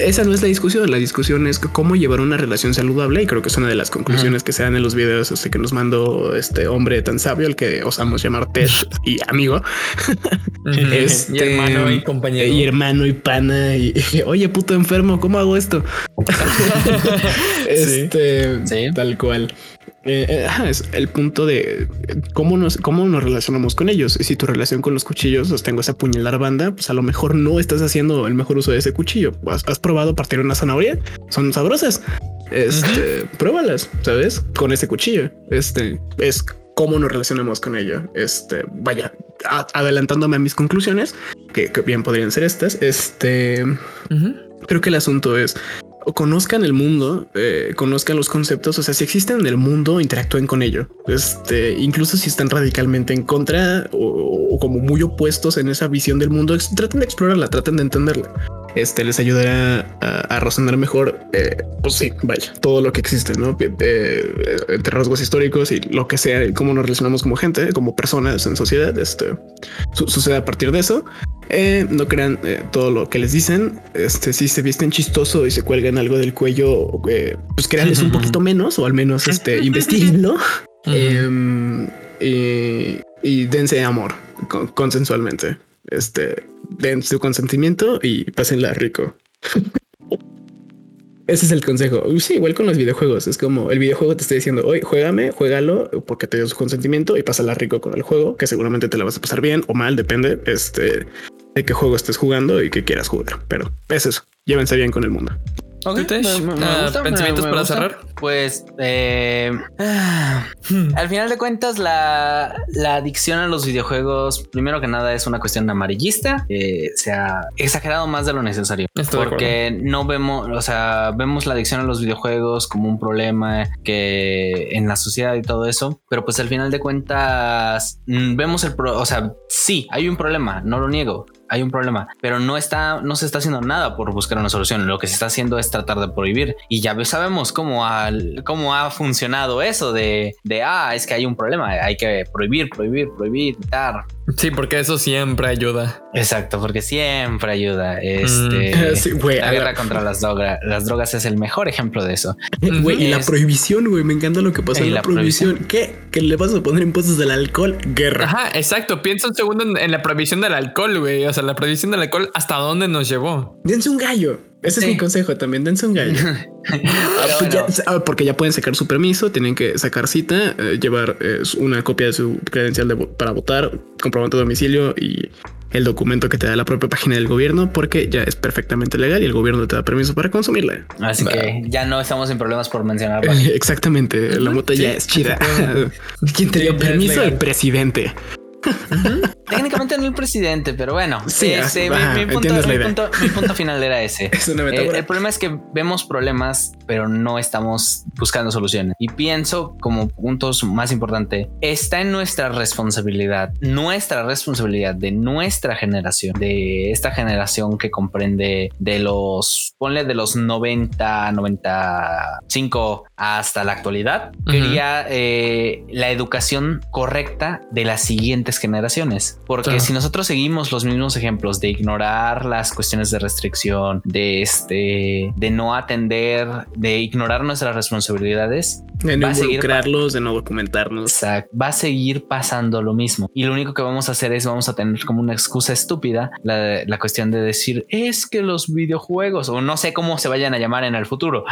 esa no es la discusión. La discusión es cómo llevar una relación saludable y creo que es una de las conclusiones que se dan en los videos este, que nos mandó este hombre tan sabio, el que osamos llamar Ted y amigo. este, y hermano y compañero. Y hermano y pana y, oye, puto enfermo, ¿cómo hago esto? este, tal cual. Eh, eh, es el punto de cómo nos, cómo nos relacionamos con ellos. Y si tu relación con los cuchillos, os tengo esa puñalar banda, pues a lo mejor no estás haciendo el mejor uso de ese cuchillo. ¿Has, probado partir una zanahoria? Son sabrosas. Este, pruébalas, ¿sabes? Con ese cuchillo. Este es cómo nos relacionamos con ello. Este, vaya, adelantándome a mis conclusiones, que, bien podrían ser estas. Este, creo que el asunto es conozcan el mundo, eh, conozcan los conceptos, o sea, si existen en el mundo, interactúen con ello. Este, incluso si están radicalmente en contra o, como muy opuestos en esa visión del mundo, traten de explorarla, traten de entenderla. Este les ayudará a, razonar mejor, eh, pues sí, vaya, todo lo que existe, ¿no? Eh, entre rasgos históricos y lo que sea, cómo nos relacionamos como gente, como personas en sociedad, este, sucede a partir de eso. Eh, no crean eh, todo lo que les dicen. Este, si se visten chistoso y se cuelgan algo del cuello, eh, pues créanles un poquito menos o al menos este, investiguenlo. Em, y, dense amor consensualmente. Este, den su consentimiento y pásenla rico. Ese es el consejo. Sí, igual con los videojuegos. Es como el videojuego te está diciendo, hoy juégame, juégalo porque te dio su consentimiento y pásala rico con el juego, que seguramente te la vas a pasar bien o mal, depende este, de qué juego estés jugando y qué quieras jugar. Pero es eso. Llévense bien con el mundo. ¿Pensamientos para cerrar? Pues eh, al final de cuentas, la, adicción a los videojuegos, primero que nada, es una cuestión amarillista. se ha exagerado más de lo necesario porque no vemos, o sea, vemos la adicción a los videojuegos como un problema que en la sociedad y todo eso, pero pues al final de cuentas mm, vemos el, pro, o sea, sí, hay un problema, no lo niego, hay un problema, pero no está, no se está haciendo nada por buscar una solución. Lo que se está haciendo es tratar de prohibir y ya sabemos cómo ha, funcionado eso de, de, ah, es que hay un problema, hay que prohibir, prohibir, prohibir, quitar. Sí, porque eso siempre ayuda. Exacto, porque siempre ayuda. Este, mm. la guerra contra las drogas, las drogas es el mejor ejemplo de eso. Güey, y la prohibición, güey, me encanta lo que pasó en la, prohibición. ¿Qué? ¿Que le vas a poner impuestos del alcohol? Guerra. Ajá, exacto. Piensa un segundo en, la prohibición del alcohol, güey. O sea, la prohibición del alcohol, ¿hasta dónde nos llevó? Dense un gallo. Ese es mi consejo también. Dense un gallo. Ah, pues ah, porque ya pueden sacar su permiso, tienen que sacar cita, eh, llevar eh, una copia de su credencial para votar, comprobante de domicilio y el documento que te da la propia página del gobierno porque ya es perfectamente legal y el gobierno te da permiso para consumirla. Así que ya no estamos en problemas por mencionarlo. Exactamente, la mota ya es chida. ¿Quién te dio permiso? El presidente. Técnicamente no el presidente, pero bueno, Sí, este, ajá, mi, mi punto, entiendes la mi idea. punto- mi punto final era ese. Es una Eh, el problema es que vemos problemas, pero no estamos buscando soluciones. Y pienso como puntos más importante, está en nuestra responsabilidad, nuestra responsabilidad de nuestra generación, de esta generación que comprende de los, ponle de los 90, 95 hasta la actualidad, quería eh, la educación correcta de las siguientes generaciones. Porque Claro. si nosotros seguimos los mismos ejemplos de ignorar las cuestiones de restricción, de este, de no atender, de ignorar nuestras responsabilidades, de no involucrarlos, de no documentarnos. Exacto. Va a seguir pasando lo mismo. Y lo único que vamos a hacer es vamos a tener como una excusa estúpida la, la cuestión de decir es que los videojuegos o no sé cómo se vayan a llamar en el futuro,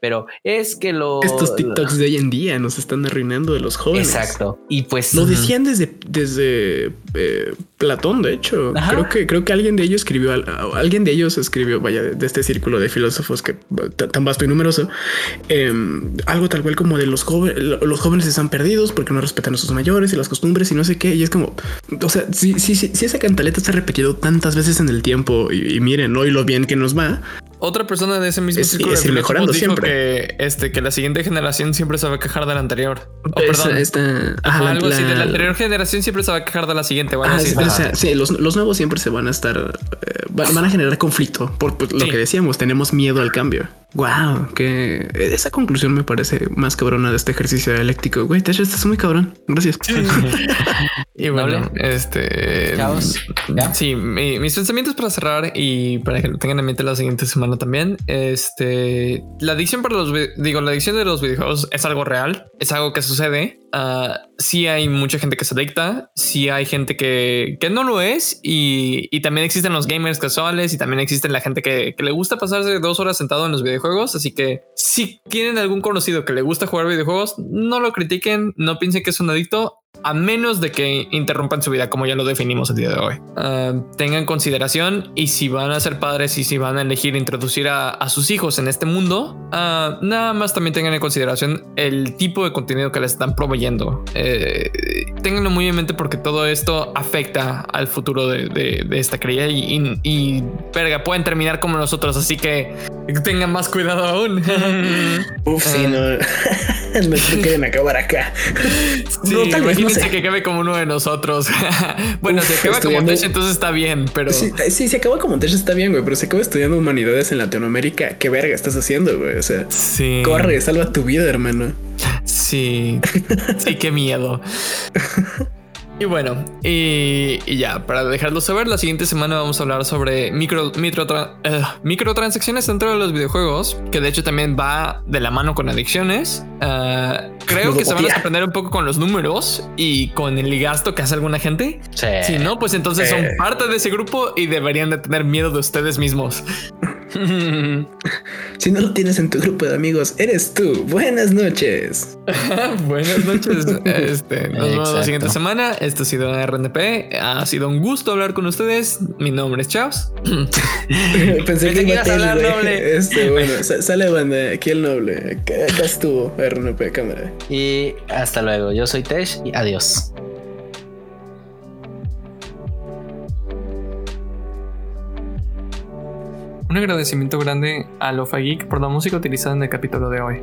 pero es que los Estos TikToks de hoy en día nos están arruinando de los jóvenes. Exacto. Y pues Lo decían desde, desde eh, Platón, de hecho. Ajá. Creo que creo que alguien de ellos escribió, al- alguien de ellos escribió, vaya, de, este círculo de filósofos que tan vasto y numeroso, eh, algo tal cual como de los jóvenes, los jóvenes están perdidos porque no respetan a sus mayores y las costumbres y no sé qué. Y es como, o sea, si, si, si, si esa cantaleta se ha repetido tantas veces en el tiempo y, y miren hoy lo bien que nos va, Otra persona de ese mismo Es- círculo es de mejorando dijo siempre. que este que la siguiente generación siempre se va a quejar de la anterior. Oh, perdón. esta- ajá, algo así de la la- anterior generación siempre se va a quejar de la siguiente. O algo Ah, así. sí, o sea, sí, los, los nuevos siempre se van a estar, eh, van, van a generar conflicto por lo Sí. que decíamos, tenemos miedo al cambio. Wow, que esa conclusión me parece más cabrona de este ejercicio dialéctico. Güey, Tesh, estás muy cabrón. Gracias. Y bueno, Noble. este. Chavos, ¿ya? Sí, mi- mis pensamientos para cerrar y para que lo tengan en mente la siguiente semana también. Este. La adicción para los. Digo, la adicción de los videojuegos es algo real, es algo que sucede. Ah, sí hay mucha gente que se adicta, sí hay gente que, no lo es y, y también existen los gamers casuales y también existen la gente que, que le gusta pasarse dos horas sentado en los videojuegos. Así que si tienen algún conocido que le gusta jugar videojuegos, no lo critiquen, no piensen que es un adicto a menos de que interrumpan su vida, como ya lo definimos el día de hoy. Ah, tengan consideración y si van a ser padres y si van a elegir introducir a, a sus hijos en este mundo, ah, nada más también tengan en consideración el tipo de contenido que les están proveyendo. Eh, ténganlo muy en mente porque todo esto afecta al futuro de, de- de esta cría y, y, y, verga, pueden terminar como nosotros, así que tengan más cuidado aún. Uf, sí, no. no se quieren acabar acá. Sí, no, tal vez, no imagínense sé. que acabe como uno de nosotros. bueno, Uf, si acaba como Tesh, entonces está bien, pero Sí, sí, se acaba como Tesh está bien, güey, pero se acaba estudiando humanidades en Latinoamérica. ¿Qué verga estás haciendo, güey? O sea, sí, corre, salva tu vida, hermano. Sí, sí, qué miedo. Y bueno, y, y ya, para dejarlo saber, la siguiente semana vamos a hablar sobre micro, micro- eh, microtransacciones dentro de los videojuegos, que de hecho también va de la mano con adicciones. Ah, creo que se van a sorprender un poco con los números y con el gasto que hace alguna gente. Sí. Si no, pues entonces son Eh. parte de ese grupo y deberían de tener miedo de ustedes mismos. Si no lo tienes en tu grupo de amigos, eres tú. Buenas noches. Buenas noches. Este, nos vemos la siguiente semana. Esto ha sido RNP. Ha sido un gusto hablar con ustedes. Mi nombre es Chaos. Pensé Pensé que que iba ibas a a hablar noble. Este, bueno, sa- sale banda, aquí el noble. Acá estuvo RNP cámara. y hasta luego. Yo soy Tesh y adiós. Un agradecimiento grande a Lofa Geek por la música utilizada en el capítulo de hoy.